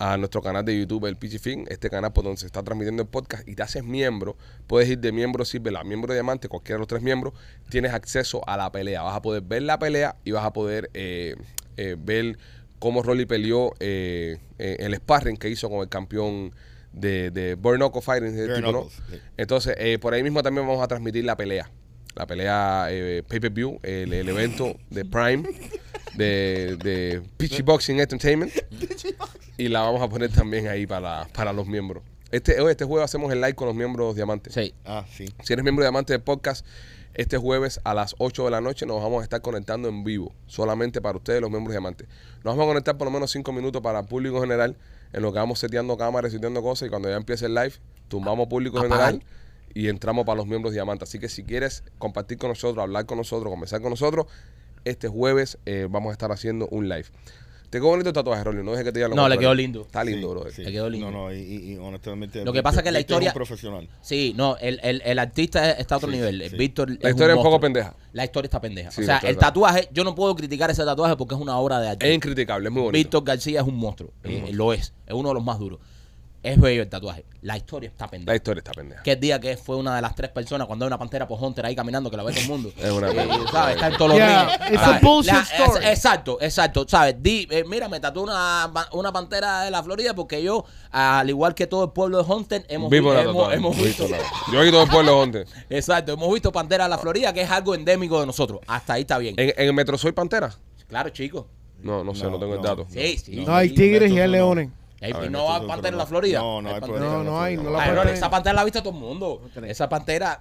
a nuestro canal de YouTube, el Pichifin, este canal por donde se está transmitiendo el podcast y te haces miembro, puedes ir de miembro Silver a miembro Diamante, cualquiera de los tres miembros, tienes acceso a la pelea. Vas a poder ver la pelea y vas a poder eh, eh, ver cómo Rolly peleó eh, eh, el sparring que hizo con el campeón de, de Knuckle Fighting, ese tipo, ¿no? Entonces, eh, por ahí mismo también vamos a transmitir la pelea. La pelea eh, pay-per-view, el, el evento de Prime de, de Pitchy Boxing Entertainment. Y la vamos a poner también ahí para, para los miembros. Este, este jueves hacemos el live con los miembros diamantes. Sí. Ah, sí. Si eres miembro diamante del podcast, este jueves a las 8 de la noche nos vamos a estar conectando en vivo, solamente para ustedes, los miembros diamantes. Nos vamos a conectar por lo menos 5 minutos para el público general, en lo que vamos seteando cámaras, seteando cosas, y cuando ya empiece el live, tumbamos público Apagar. general y entramos para los miembros diamantes. Así que si quieres compartir con nosotros, hablar con nosotros, conversar con nosotros, este jueves eh, vamos a estar haciendo un live. Te quedó bonito el tatuaje, Rolly. No dejes que te diga lo No, le quedó lindo. Está lindo, Sí, bro. sí. Le quedó lindo. No, no, y, y- y honestamente. Lo que pasa es que la Víctor es un historia- profesional. Sí, no, el, el, el artista está a otro Sí, nivel. sí. Víctor. La historia es un poco monstruo. pendeja. La historia está pendeja. Sí, o la sea, historia el está- tatuaje, yo no puedo criticar ese tatuaje porque es una obra de arte. Es incriticable, es muy bonito. Víctor García es un monstruo. eh, lo es. Es uno de los más duros. Es bello el tatuaje. La historia está La pendeja. historia está pendeja. Que el día que fue una de las tres personas cuando hay una pantera por Hunter ahí caminando que la ve todo el mundo. Es una. ¿sabes? Está en todos los Yeah, bullshit La- story. es- exacto, exacto. ¿Sabes? Di, eh, mira, me tatué una, una pantera de la Florida porque yo, al igual que todo el pueblo de Hunter, hemos, Vivo la hemos, hemos visto. Yo aquí todo el pueblo, donde Exacto, hemos visto pantera de la Florida, que es algo endémico de nosotros. Hasta ahí está bien. ¿En, en el metro soy pantera? Claro, chicos. No, no sé, no, No, tengo el no. dato. Sí, sí. No hay tigres y hay no. leones. A ver, no hay nosotros pantera en la Florida. no, no hay. No, no hay, no la Ay, esa pantera la ha visto todo el mundo. Esa pantera.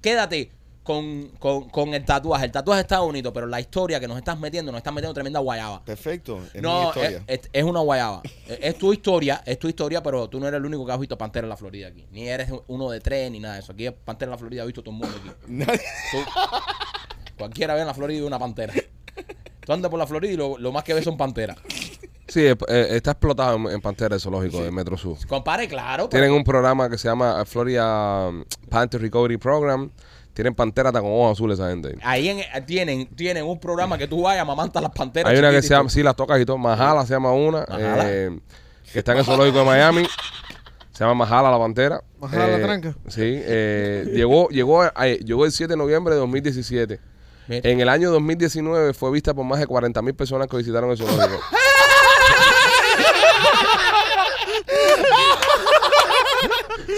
Quédate con, con, con el tatuaje. El tatuaje está bonito, pero la historia que nos estás metiendo, nos estás metiendo tremenda guayaba. Perfecto. Es mi No, es, historia. es- es una guayaba. Es, es tu historia, es tu historia, pero tú no eres el único que has visto Pantera en la Florida aquí. Ni eres uno de tres, ni nada de eso. Aquí Pantera en la Florida ha visto todo el mundo aquí. Nadie- Tú- cualquiera ve en la Florida y ve una pantera. Tú andas por la Florida y lo, lo más que ves son panteras. Sí, eh, eh, está explotado en, en Pantera el zoológico de Metro Sur. Compare, claro. pero- Tienen un programa que se llama Florida um, Panther Recovery Program. Tienen pantera hasta con ojos azules esa gente. ahí. En- tienen, tienen un programa que tú vayas, mamantas las panteras. Hay una que se llama, sí, las tocas y todo. Majala se llama una. Majala. eh, que está en el zoológico de Miami. Se llama Majala la pantera. Majala la Eh, tranca. Sí. eh, llegó, llegó, eh, llegó el 7 de noviembre de 2017. Mira. En el año 2019 fue vista por más de 40 mil personas que visitaron el zoológico.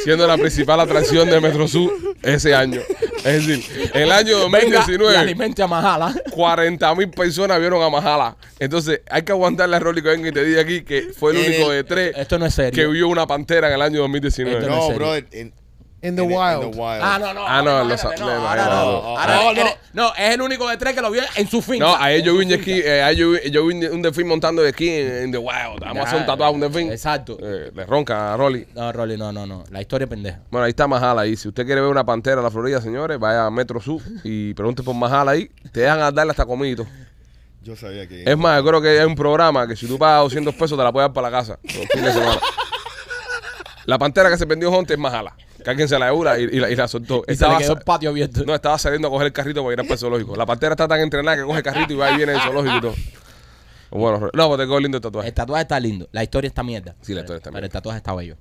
siendo la principal atracción de Metro Sur ese año. Es decir, el año Venga y 2019, alimente a Mahala. 40 mil personas vieron a Mahala. Entonces, hay que aguantarle a Rolly que venga y te diga aquí que fue el En único de tres Esto no es serio. que vio una pantera en el año 2019. Esto no es No, serio. brother. En, In the en- in wild. the wild. Ah, no, no. Ah, no, no, no, ahora no, no. no, Ahora no, eres- no. no, es el único de tres que lo vio en su finca. No, ahí yo vi un finca. eh, ahí yo, vi- yo vi un delfín montando de esquí en, en The Wild. Vamos a hacer un tatuaje a un delfín. Exacto. Eh, le ronca a Rolly. No, Rolly, no, no, no. La historia es pendeja. Bueno, ahí está Majala ahí. Si usted quiere ver una pantera en la Florida, señores, vaya a Metro Sur y pregunte por Majala ahí. Te dejan a darle hasta comidito. Yo sabía que. Es más, yo creo que hay un programa que si tú pagas 200 pesos te la puedes dar para la casa. Los fines de semana. La pantera que se vendió Jonte es Majala. Que alguien se la eura y, y la, y la soltó. Y se le quedó el patio abierto. no, estaba saliendo a coger el carrito para ir al parque zoológico. La pantera está tan entrenada que coge el carrito y va y viene del zoológico y todo. Bueno, no, pues te quedó lindo el tatuaje. El tatuaje está lindo. La historia está mierda. Sí, la historia está Pero mierda. el tatuaje está bello.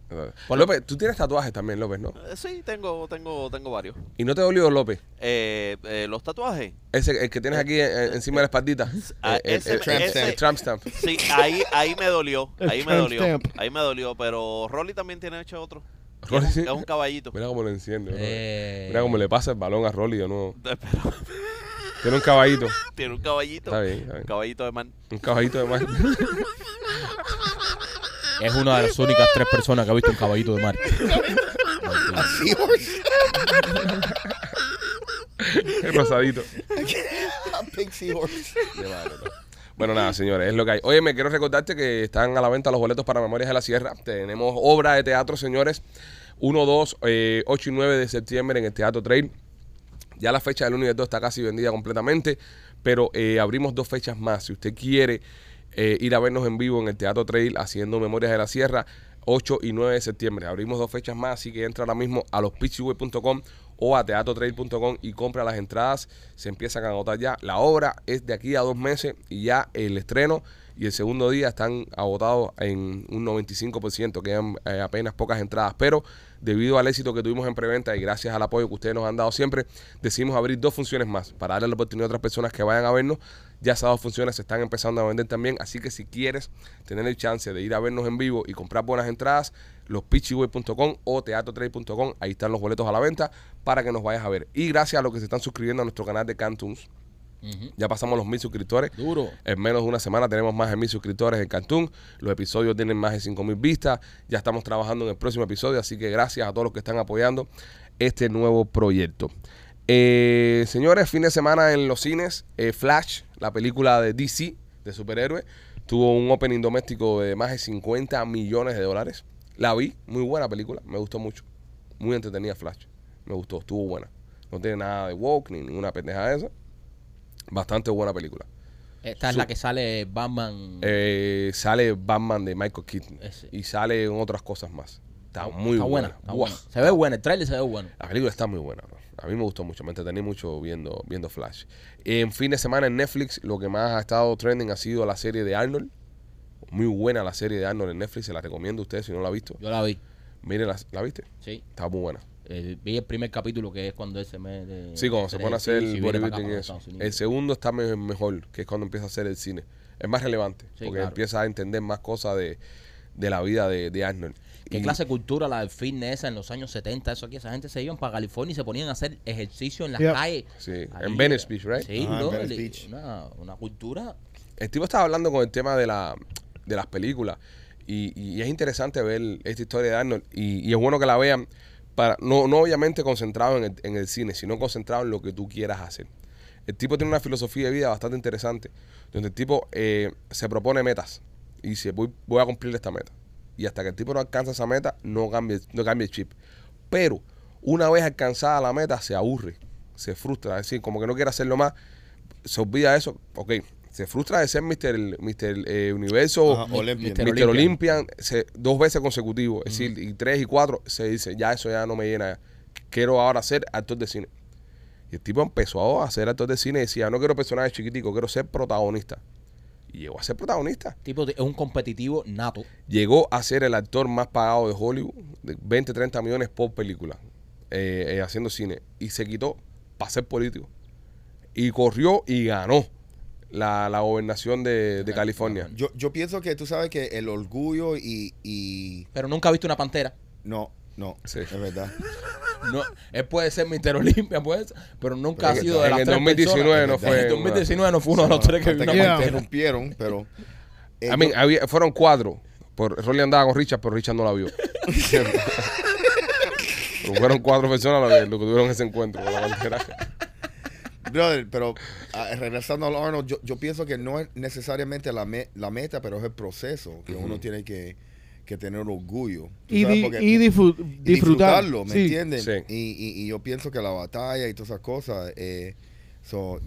Pues, López, tú tienes tatuajes también, López, ¿no? Eh, Sí, tengo, tengo, tengo varios. ¿Y no te dolió, López? Eh, eh, los tatuajes. Ese, el que tienes aquí eh, encima de la espaldita. Ah, Eh, el, ese- el- el- ese- el tramp stamp. Sí, ahí, ahí me dolió. El Ahí me tramp dolió. stamp. Ahí me dolió. Pero Rolly también tiene hecho otro. Rolly es, sí. un, es un caballito. Mira cómo lo enciende. bro. Eh, Mira cómo le pasa el balón a Rolly de nuevo. Pero Tiene un caballito. tiene un caballito. Está bien, está bien. Un caballito de man. Un caballito de mar. Es una de las únicas tres personas que ha visto un caballito de mar. El rosadito. A big seahorse. De madre, no. Bueno, nada, señores, es lo que hay. Oye, me quiero recordarte que están a la venta los boletos para Memorias de la Sierra. Tenemos obra de teatro, señores. 1, 2, eh, 8 y 9 de septiembre en el Teatro Trail. Ya la fecha del 1 y del 2 está casi vendida completamente, pero eh, abrimos dos fechas más. Si usted quiere eh, ir a vernos en vivo en el Teatro Trail haciendo Memorias de la Sierra, 8 y 9 de septiembre. Abrimos dos fechas más, así que entra ahora mismo a lospitchyboy.com o a teatrotrail.com y compra las entradas. Se empiezan a agotar ya. La obra es de aquí a dos meses y ya el estreno y el segundo día están agotados en un 95%, quedan eh, apenas pocas entradas, pero debido al éxito que tuvimos en preventa y gracias al apoyo que ustedes nos han dado siempre, decidimos abrir dos funciones más para darle la oportunidad a otras personas que vayan a vernos. Ya esas dos funciones se están empezando a vender también, así que si quieres tener el chance de ir a vernos en vivo y comprar buenas entradas, lospitchyboy.com o teatrotrade.com, ahí están los boletos a la venta para que nos vayas a ver. Y gracias a los que se están suscribiendo a nuestro canal de Cantunes, Ujú. ya pasamos los mil suscriptores. Duro. En menos de una semana tenemos más de mil suscriptores en Cantún. Los episodios tienen más de cinco mil vistas. Ya estamos trabajando en el próximo episodio, así que gracias a todos los que están apoyando este nuevo proyecto. Eh, señores, fin de semana en los cines, eh, Flash, la película de DC, de superhéroe, tuvo un opening doméstico de más de 50 millones de dólares. La vi, muy buena película, me gustó mucho. Muy entretenida Flash, me gustó, estuvo buena. No tiene nada de woke ni ninguna pendeja de esa. Bastante buena película. Esta es Su- la que sale Batman. Eh, sale Batman de Michael Keaton Ese. y sale en otras cosas más. Está muy está buena. buena. está buena. Se ve buena. El trailer se ve bueno. La película está muy buena. bro. A mí me gustó mucho. Me entretení mucho viendo, viendo Flash. En fin de semana en Netflix, lo que más ha estado trending ha sido la serie de Arnold. Muy buena la serie de Arnold en Netflix. Se la recomiendo a ustedes si no la ha visto. Yo la vi. Miren, la, ¿la viste? Sí. Está muy buena. Eh, vi el primer capítulo que es cuando él se mete. Sí, cuando se pone a hacer el bodybuilding eso. El segundo está me- mejor, que es cuando empieza a hacer el cine. Es más relevante, Sí, porque claro. empieza a entender más cosas de, de la vida de, de Arnold. ¿Qué Y- clase de cultura la del fitness esa en los años 70? Eso aquí, esa gente se iban para California y se ponían a hacer ejercicio en las Yep. calles. Sí, Ahí, en Venice Beach, right? Sí, en bro, Venice Beach. Una, una cultura. El tipo estaba hablando con el tema de, la, de las películas y, y es interesante ver esta historia de Arnold y, y es bueno que la vean, para no, no obviamente concentrado en el, en el cine, sino concentrado en lo que tú quieras hacer. El tipo tiene una filosofía de vida bastante interesante, donde el tipo eh, se propone metas y dice, voy, voy a cumplir esta meta. Y hasta que el tipo no alcanza esa meta, no cambia, no cambia el chip. Pero una vez alcanzada la meta, se aburre, se frustra, es decir, como que no quiere hacerlo más, se olvida eso, ok, se frustra de ser Mr. Mr. eh, Universo, Ajá, Olympian. Mr. Mr. Olympian, se- dos veces consecutivos, es decir, y tres y cuatro, se dice, ya eso ya no me llena, quiero ahora ser actor de cine. Y el tipo empezó a ser actor de cine y decía, no quiero personajes chiquiticos, quiero ser protagonista. Y llegó a ser protagonista. Tipo, es un competitivo nato. Llegó a ser el actor más pagado de Hollywood, de 20, 30 millones por película, eh, eh, haciendo cine. Y se quitó para ser político. Y corrió y ganó la, la gobernación de, de California. Yo, yo pienso que tú sabes que el orgullo y, y Pero nunca ha visto una pantera. no, No, Sí. es verdad. No, él puede ser Mister Olimpia, puede ser, pero nunca Pero ha sido de en las el tres 2019 no fue En el una- 2019 no fue uno de los tres que vino Hasta que me. Pantera. interrumpieron, pero... eh, I mean, yo- había- fueron cuatro. Por, Rolly andaba con Richard, pero Richard no la vio. Pero fueron cuatro personas lo que, lo que tuvieron ese encuentro con la bandera. Brother, pero ah, regresando al Arnold, yo, yo pienso que no es necesariamente la, me- la meta, pero es el proceso que uno tiene que, que tener orgullo. ¿Tú Y, di- Porque- y y disfrutar. disfrutarlo, ¿me Sí. entienden? Sí. Y, y- y yo pienso que la batalla y todas esas cosas eh, so,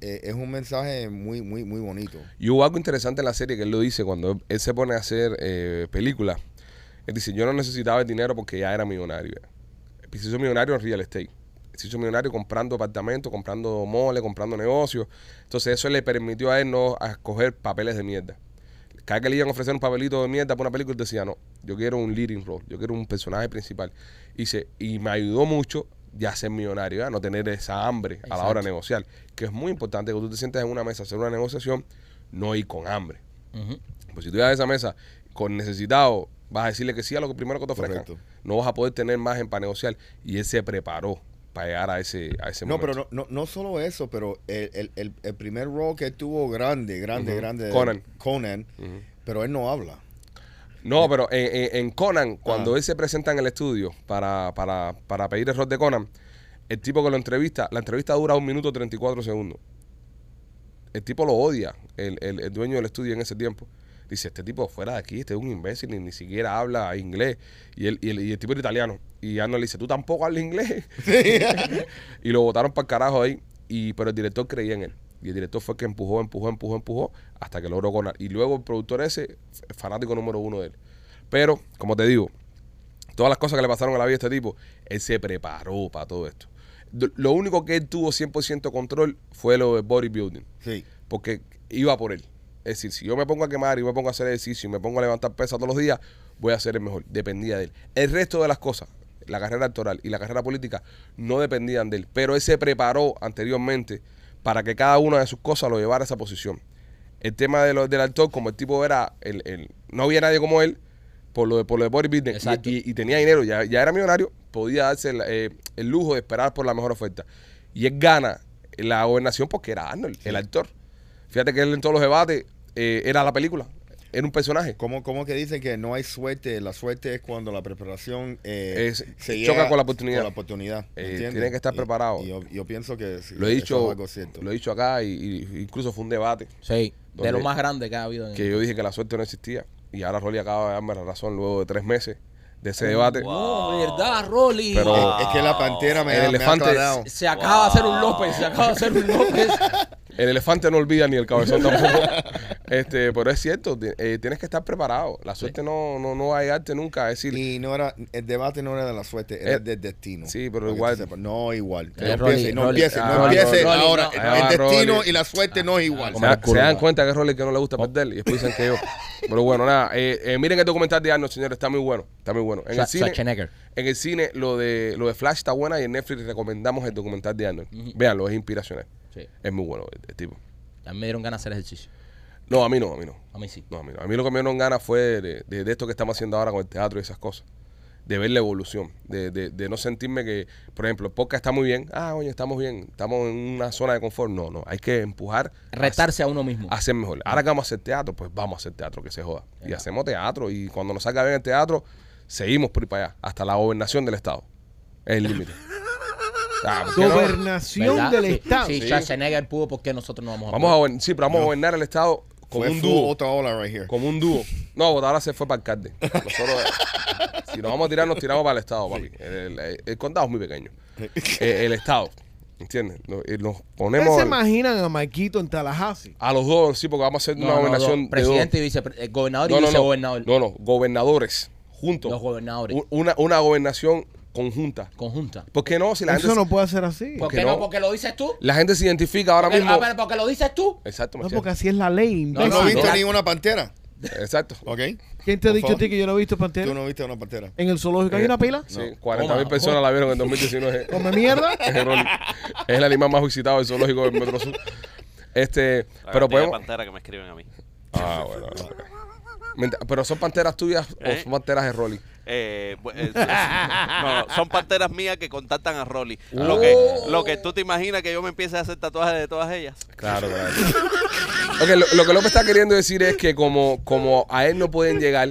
eh, es un mensaje muy, muy, muy bonito. Y hubo algo interesante en la serie que él lo dice cuando él se pone a hacer eh, películas. Él dice, yo no necesitaba el dinero porque ya era millonario. Hizo millonario en real estate. Se hizo millonario comprando apartamentos, comprando moles, comprando negocios. Entonces eso le permitió a él no a escoger papeles de mierda. Cada vez que le iban a ofrecer un papelito de mierda para una película, él decía, no, yo quiero un leading role, yo quiero un personaje principal. Y, se, y me ayudó mucho ya ser millonario, ya no tener esa hambre a la hora de negociar. Que es muy importante que tú te sientes en una mesa a hacer una negociación, no ir con hambre. Ujú. Pues si tú llegas a esa mesa con necesitado, vas a decirle que sí a lo que primero que te ofrezcan. Correcto. No vas a poder tener margen para negociar. Y él se preparó para llegar a ese, a ese No, momento. pero no, no, no solo eso, pero el, el, el, primer rol que tuvo grande, grande, Ujú. grande. Conan. Conan, Ujú. pero él no habla. No, pero en, en- en Conan, cuando Ah. él se presenta en el estudio para, para, para pedir el rol de Conan, el tipo que lo entrevista, la entrevista dura un minuto 34 segundos. El tipo lo odia, el, el- el dueño del estudio en ese tiempo. Dice, este tipo fuera de aquí, este es un imbécil, ni, ni siquiera habla inglés. Y, él, y, el, y el tipo era italiano. Y Arnold le dice, tú tampoco hablas inglés. y lo botaron para el carajo ahí. Y, pero el director creía en él. Y el director fue el que empujó, empujó, empujó, empujó, hasta que logró Conan. Y luego el productor ese, fanático número uno de él. Pero, como te digo, todas las cosas que le pasaron a la vida a este tipo, él se preparó para todo esto. Lo único que él tuvo 100% control fue lo de bodybuilding, Sí. porque iba por él. Es decir, si yo me pongo a quemar y me pongo a hacer ejercicio y me pongo a levantar pesas todos los días, voy a ser el mejor. Dependía de él. El resto de las cosas, la carrera electoral y la carrera política, no dependían de él. Pero él se preparó anteriormente para que cada una de sus cosas lo llevara a esa posición. El tema de lo, del actor, como el tipo era, el, el- no había nadie como él, por lo de, por lo de bodybuilding, y, y- y tenía dinero, ya, ya era millonario, podía darse el, eh, el lujo de esperar por la mejor oferta. Y él gana la gobernación porque era Arnold, el actor. Fíjate que él en todos los debates eh, era la película, era un personaje. ¿Cómo, cómo que dicen que no hay suerte? La suerte es cuando la preparación eh, Es- se choca llega con la oportunidad. con la oportunidad, ¿me Eh, que estar Y- preparado. Y, yo, yo pienso que sí, Lo he dicho, es algo cierto. lo he dicho acá y, y incluso fue un debate Sí, de lo más grande que ha habido. En que yo dije que la suerte no existía y ahora Rolly acaba de darme la razón luego de tres meses de ese debate. No, verdad, Rolly. Pero- Eh, es que la pantera me, El me elefante- ha aclarado. se acaba de hacer un López, se acaba de hacer un López. El elefante no olvida ni el cabezón tampoco. este, pero es cierto, eh, tienes que estar preparado. La suerte no, no, no va a llegarte nunca. Es decir, Y no era, el debate no era de la suerte, era Eh, del destino. sí, pero igual. No, igual. Eh, no empieces, no empieces, ah, no empieces Rolly, ahora. no. el, destino Rolly. y la suerte no es igual. se, el se dan cuenta que es Rolly que no le gusta perder y después dicen que yo. Pero bueno, nada. eh, eh, miren el documental de Arnold, señores, está muy bueno. Está muy bueno. En el, cine, en el cine, lo de, lo de Flash está buena y en Netflix recomendamos el documental de Arnold. Véanlo, es inspiracional. Sí. Es muy bueno el, el tipo. A mí me dieron ganas de hacer ejercicio. No, a mí no, a mí no. A mí sí. No, a mí no. A mí lo que me dieron ganas fue de, de- de esto que estamos haciendo ahora con el teatro y esas cosas. De ver la evolución. De, de- de no sentirme que, por ejemplo, el podcast está muy bien. Ah, oye, estamos bien. Estamos en una zona de confort. No, no. Hay que empujar Retarse a uno mismo. a hacer mejor. Ahora que vamos a hacer teatro, pues vamos a hacer teatro, que se joda. Y hacemos teatro. Y cuando nos salga bien el teatro, seguimos por ahí para allá. Hasta la gobernación del Estado. Es el límite. Ah. Gobernación ¿Verdad? del Sí, Estado. Sí. Schwarzenegger pudo, ¿por qué nosotros no vamos a Vamos a gobernar, sí, pero vamos a gobernar el Estado como Fue un dúo. otra ola right here. Como un dúo. No, ahora se fue para alcalde. Nosotros, eh, si nos vamos a tirar, nos tiramos para el Estado, papi. El, el- el condado es muy pequeño. Eh, el Estado, ¿entiendes? Nos, nos ¿Ustedes ponemos se imaginan a Maikito en Tallahassee? a los dos, sí, porque vamos a hacer No, una no, gobernación dos. de presidente y dos. vicepre- eh, gobernador y No, no, no, vicegobernador. no, no, gobernadores juntos. Los gobernadores. U- Una, una gobernación conjunta. Conjunta. ¿Por qué no? Si la Eso gente, no puede ser así. ¿Por qué qué no? no? Porque lo dices tú. la gente se identifica ahora Porque, mismo. a ver, porque lo dices tú. Exacto, No, Machete. porque así es la ley, ¿Tú imbécil. no has visto no. ni una pantera? Exacto. ¿Ok? ¿Quién te ha Por dicho a favor. ti que yo no he visto ¿Tú pantera? no viste una pantera? ¿En el zoológico hay Eh, una pila? Sí, 40 mil Toma. personas la vieron en 2019. ¿Come mierda? Es Rolly. Es el animal más visitado del zoológico del Metro Sur. Este, La pero cantidad de podemos. pantera que me escriben a mí. Ah, bueno. bueno. Pero son panteras tuyas ¿Eh? o son panteras de Rolly. Eh, bu- eh, no, son parteras mías que contactan a Rolly. Lo, que, lo que tú te imaginas que yo me empiece a hacer tatuajes de todas ellas. Claro, claro. Ok, lo, lo que López está queriendo decir es que como, como a él no pueden llegar,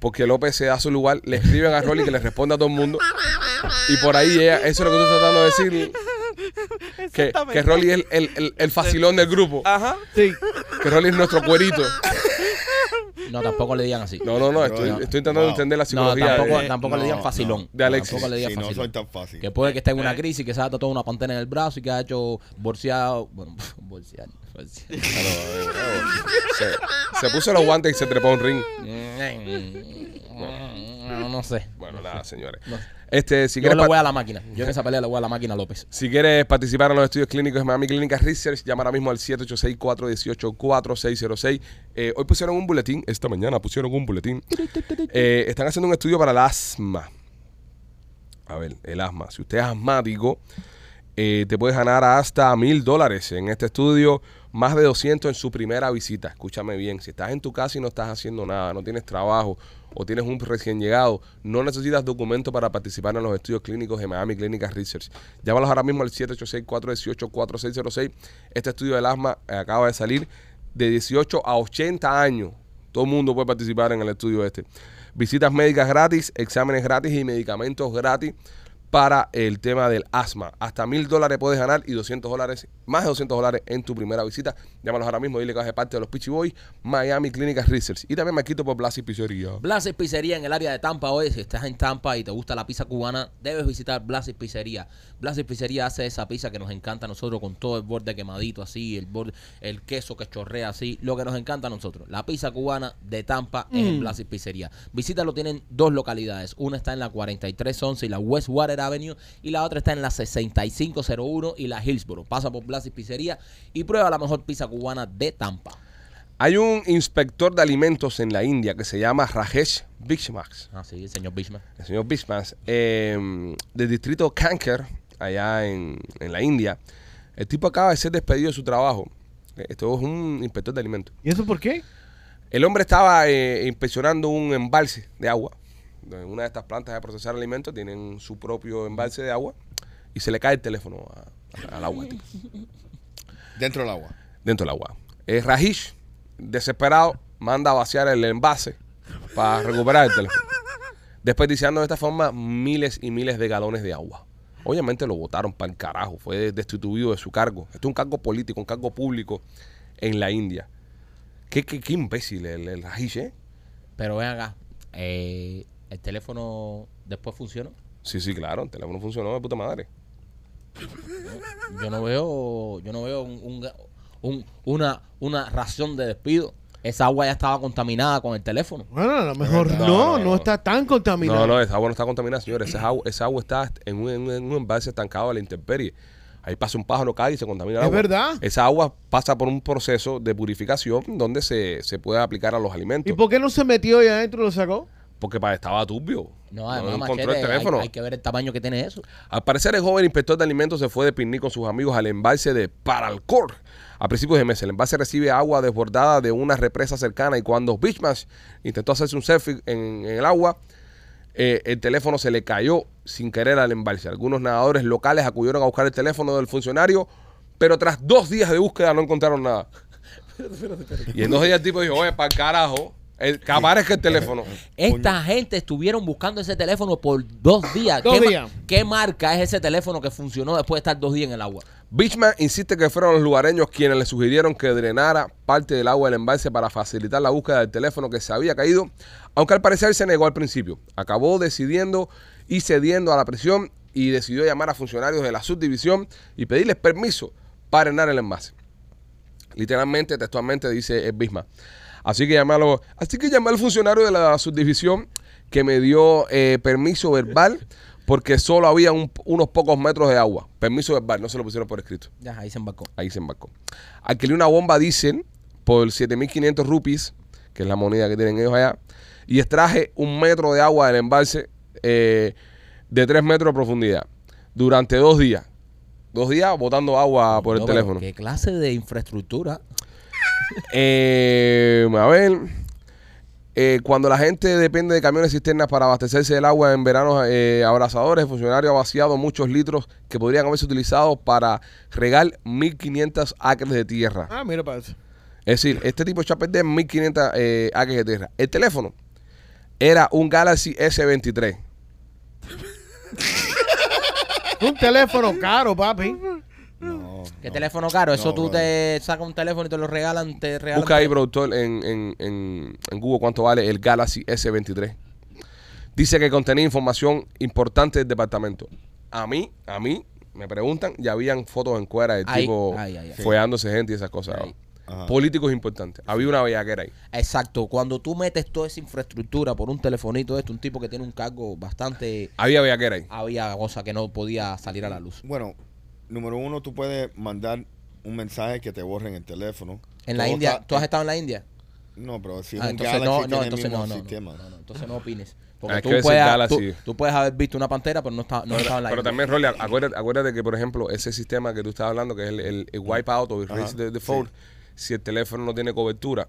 porque López se da su lugar, le escriben a Rolly que le responda a todo el mundo. Y por ahí ella, eso es lo que tú estás tratando de decir. Que, que Rolly es el, el, el- el facilón del grupo. Ajá. Sí. Que Rolly es nuestro cuerito. No, tampoco le digan así. No, no, no. No, Estoy, no. estoy intentando Wow. entender la No, psicología. tampoco, de- tampoco le no, digan facilón. de Alexis. Tampoco le digan Sí, no facilón. soy tan fácil. Que puede que esté en una crisis, que se ha tatuado una pantera en el brazo y que ha hecho bolseado. Bueno, bolsear. bolsear. se, se puso los guantes y se trepó a un ring. No, no sé. Bueno, nada, señores. No. Este, si Yo quieres le voy a la máquina. Yo en esa pelea le voy a la máquina López. Si quieres participar en los estudios clínicos de Miami Clínica Research, llama ahora mismo al 786-418-4606. Eh, hoy pusieron un boletín, esta mañana pusieron un boletín. Eh, están haciendo un estudio para el asma. A ver, el asma. Si usted es asmático, eh, te puedes ganar hasta mil dólares en este estudio, más de 200 en su primera visita. Escúchame bien, si estás en tu casa y no estás haciendo nada, no tienes trabajo o tienes un recién llegado, no necesitas documento para participar en los estudios clínicos de Miami Clinic Research. Llámalos ahora mismo al 786-418-4606. Este estudio del asma eh, acaba de salir de 18 a 80 años. Todo el mundo puede participar en el estudio este. Visitas médicas gratis, exámenes gratis y medicamentos gratis para el tema del asma. Hasta mil dólares puedes ganar y 200 dólares, más de 200 dólares en tu primera visita. Llámalos ahora mismo, dile que vas de parte de los Pichi Boys, Miami Clinic Research. Y también me quito por Blas y Pizzería. Blasis Pizzería en el área de Tampa hoy. Si estás en Tampa y te gusta la pizza cubana, debes visitar Blasis Pizzería. Blasis Pizzería hace esa pizza que nos encanta a nosotros con todo el borde quemadito así, el borde, el queso que chorrea así, lo que nos encanta a nosotros. La pizza cubana de Tampa es en Blasis Pizzería. Visítalo, tienen dos localidades. Una está en la 4311 y la Westwater Avenue y la otra está en la 6501 y la Hillsboro. Pasa por Blasis Pizzería y prueba la mejor pizza cubana de Tampa. Hay un inspector de alimentos en la India que se llama Rajesh Bishmax. Ah, sí, señor Bishman. el señor Bishmas, eh, del distrito Kanker, allá en, en la India. El tipo acaba de ser despedido de su trabajo. Esto es un inspector de alimentos. ¿Y eso por qué? El hombre estaba eh, inspeccionando un embalse de agua. En Una de estas plantas de procesar alimentos tienen su propio embalse de agua y se le cae el teléfono a- a- al agua, tipo, Dentro del agua. dentro del agua. Eh, Rajish, desesperado, manda a vaciar el envase para recuperar el teléfono. Desperdiciando de esta forma miles y miles de galones de agua. Obviamente lo votaron para el carajo, fue destituido de su cargo. Esto es un cargo político, un cargo público en la India. Qué, qué, qué imbécil el, el Rajish, ¿eh? Pero ven acá, eh, el teléfono después funcionó. Sí, sí, claro, el teléfono funcionó de puta madre. Yo no veo, yo no veo un, un- un- una, una razón de despido. Esa agua ya estaba contaminada con el teléfono. Bueno, a lo mejor no, No, no, no, está tan contaminado. No, no, esa agua no está contaminada, señores. Esa agua, esa agua está en un, en un- en un envase estancado a la intemperie. Ahí pasa un pájaro, cae y se contamina el Es agua. verdad. Esa agua pasa por un proceso de purificación donde se, se puede aplicar a los alimentos. ¿Y por qué no se metió ahí adentro y lo sacó? Porque estaba turbio. No, además, encontró machete, el teléfono. Hay, hay que ver el tamaño que tiene eso. Al parecer, el joven inspector de alimentos se fue de picnic con sus amigos al embalse de Paralcor a principios de mes. El embalse recibe agua desbordada de una represa cercana y cuando Beachmash intentó hacerse un selfie en, en el agua, eh, el teléfono se le cayó sin querer al embalse. Algunos nadadores locales acudieron a buscar el teléfono del funcionario, pero tras dos días de búsqueda no encontraron nada. Y en dos días el tipo dijo, oye, para el el, que el teléfono. Esta gente estuvieron buscando ese teléfono por dos días. Dos ¿Qué, ma- días. ¿Qué marca es ese teléfono que funcionó después de estar dos días en el agua? Beachman insiste que fueron los lugareños quienes le sugirieron que drenara parte del agua del embalse para facilitar la búsqueda del teléfono que se había caído, aunque al parecer se negó al principio. Acabó decidiendo y cediendo a la presión y decidió llamar a funcionarios de la subdivisión y pedirles permiso para drenar el envase. Literalmente, textualmente dice el Bismarck. Así que llamé, a los- así que llamé al funcionario de la subdivisión que me dio eh, permiso verbal porque solo había un- unos pocos metros de agua. Permiso verbal, no se lo pusieron por escrito. Ya, ahí se embarcó. Ahí se embarcó. Alquilé una bomba diésel por 7.500 rupees, que es la moneda que tienen ellos allá, y extraje un metro de agua del embalse eh, de 3 metros de profundidad durante dos días. Dos días botando agua por el No, pero teléfono. ¿Qué clase de infraestructura? Eh, a ver. eh, cuando la gente depende de camiones cisternas para abastecerse del agua en veranos eh, abrasadores, el funcionario ha vaciado muchos litros que podrían haberse utilizado para regar 1.500 acres de tierra. Ah, mira para eso. Es decir, este tipo echó a perder 1.500 eh, acres de tierra. El teléfono era un Galaxy S23. Un teléfono caro, papi. No. ¿Qué no. teléfono caro? Eso No, tú brother. te sacas un teléfono y te lo regalan, te regalan. Busca ahí, productor, en, en, en, en Google cuánto vale el Galaxy S23. Dice que contenía información importante del departamento. A mí, a mí, me preguntan, ya habían fotos en cuera del Ahí, tipo ahí, ahí, ahí. follándose gente y esas cosas. Ajá. Políticos importantes. Había una bellaquera ahí. Exacto. Cuando tú metes toda esa infraestructura por un telefonito de esto, un tipo que tiene un cargo bastante. Había bellaquera ahí. Había cosas que no podía salir a la luz. Bueno, número uno, tú puedes mandar un mensaje que te borren el teléfono. En la Todo India, está- ¿tú has estado en la India? No, pero si es Ah, un entonces Galaxy, no, tiene no, el entonces mismo no, no, no, sistema. no, no, entonces no opines. Porque Hay tú que puedes, tú, tú puedes haber visto una pantera, pero no está, no estaba en la Pero India. también, Rolly, acuérdate, acuérdate que, por ejemplo, ese sistema que tú estabas hablando, que es el, el, el wipeout o el erase the, the phone, si el teléfono no tiene cobertura,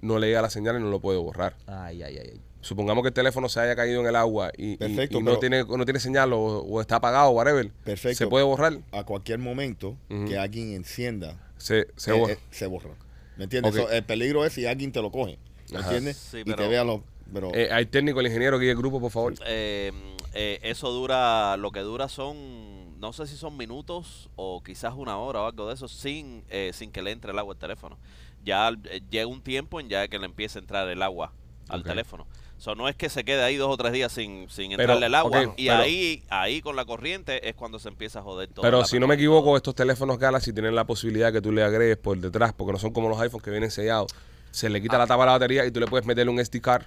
no le llega la señal y no lo puede borrar. Ay, ay, ay. ay. Supongamos que el teléfono se haya caído en el agua y, y- Perfecto, y no, pero- tiene, no tiene señal o, o está apagado, whatever. Perfecto. Se puede borrar, A cualquier momento Ujú. que alguien encienda, se, se eh, borra. eh, se borra. ¿Me entiendes? Ok. So, el peligro es si alguien te lo coge. ¿Me Ajá. entiendes? Sí, y pero- te vea los... Pero, Eh, hay técnico, el ingeniero que el grupo, por favor. Eh, eh, eso dura, lo que dura son, no sé si son minutos o quizás una hora o algo de eso, sin, eh, sin que le entre el agua al teléfono. Ya eh, llega un tiempo en ya que le empiece a entrar el agua al Ok. teléfono. So, no es que se quede ahí dos o tres días sin, sin Pero, entrarle el agua. ok, y pero- ahí, ahí con la corriente es cuando se empieza a joder todo. Pero si no me equivoco, estos teléfonos Galaxy tienen la posibilidad que tú le agregues por detrás, porque no son como los iPhones que vienen sellados. Se le Ah. quita la tapa a la batería y tú le puedes meterle un SD card,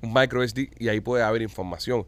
un micro SD, y ahí puede haber información.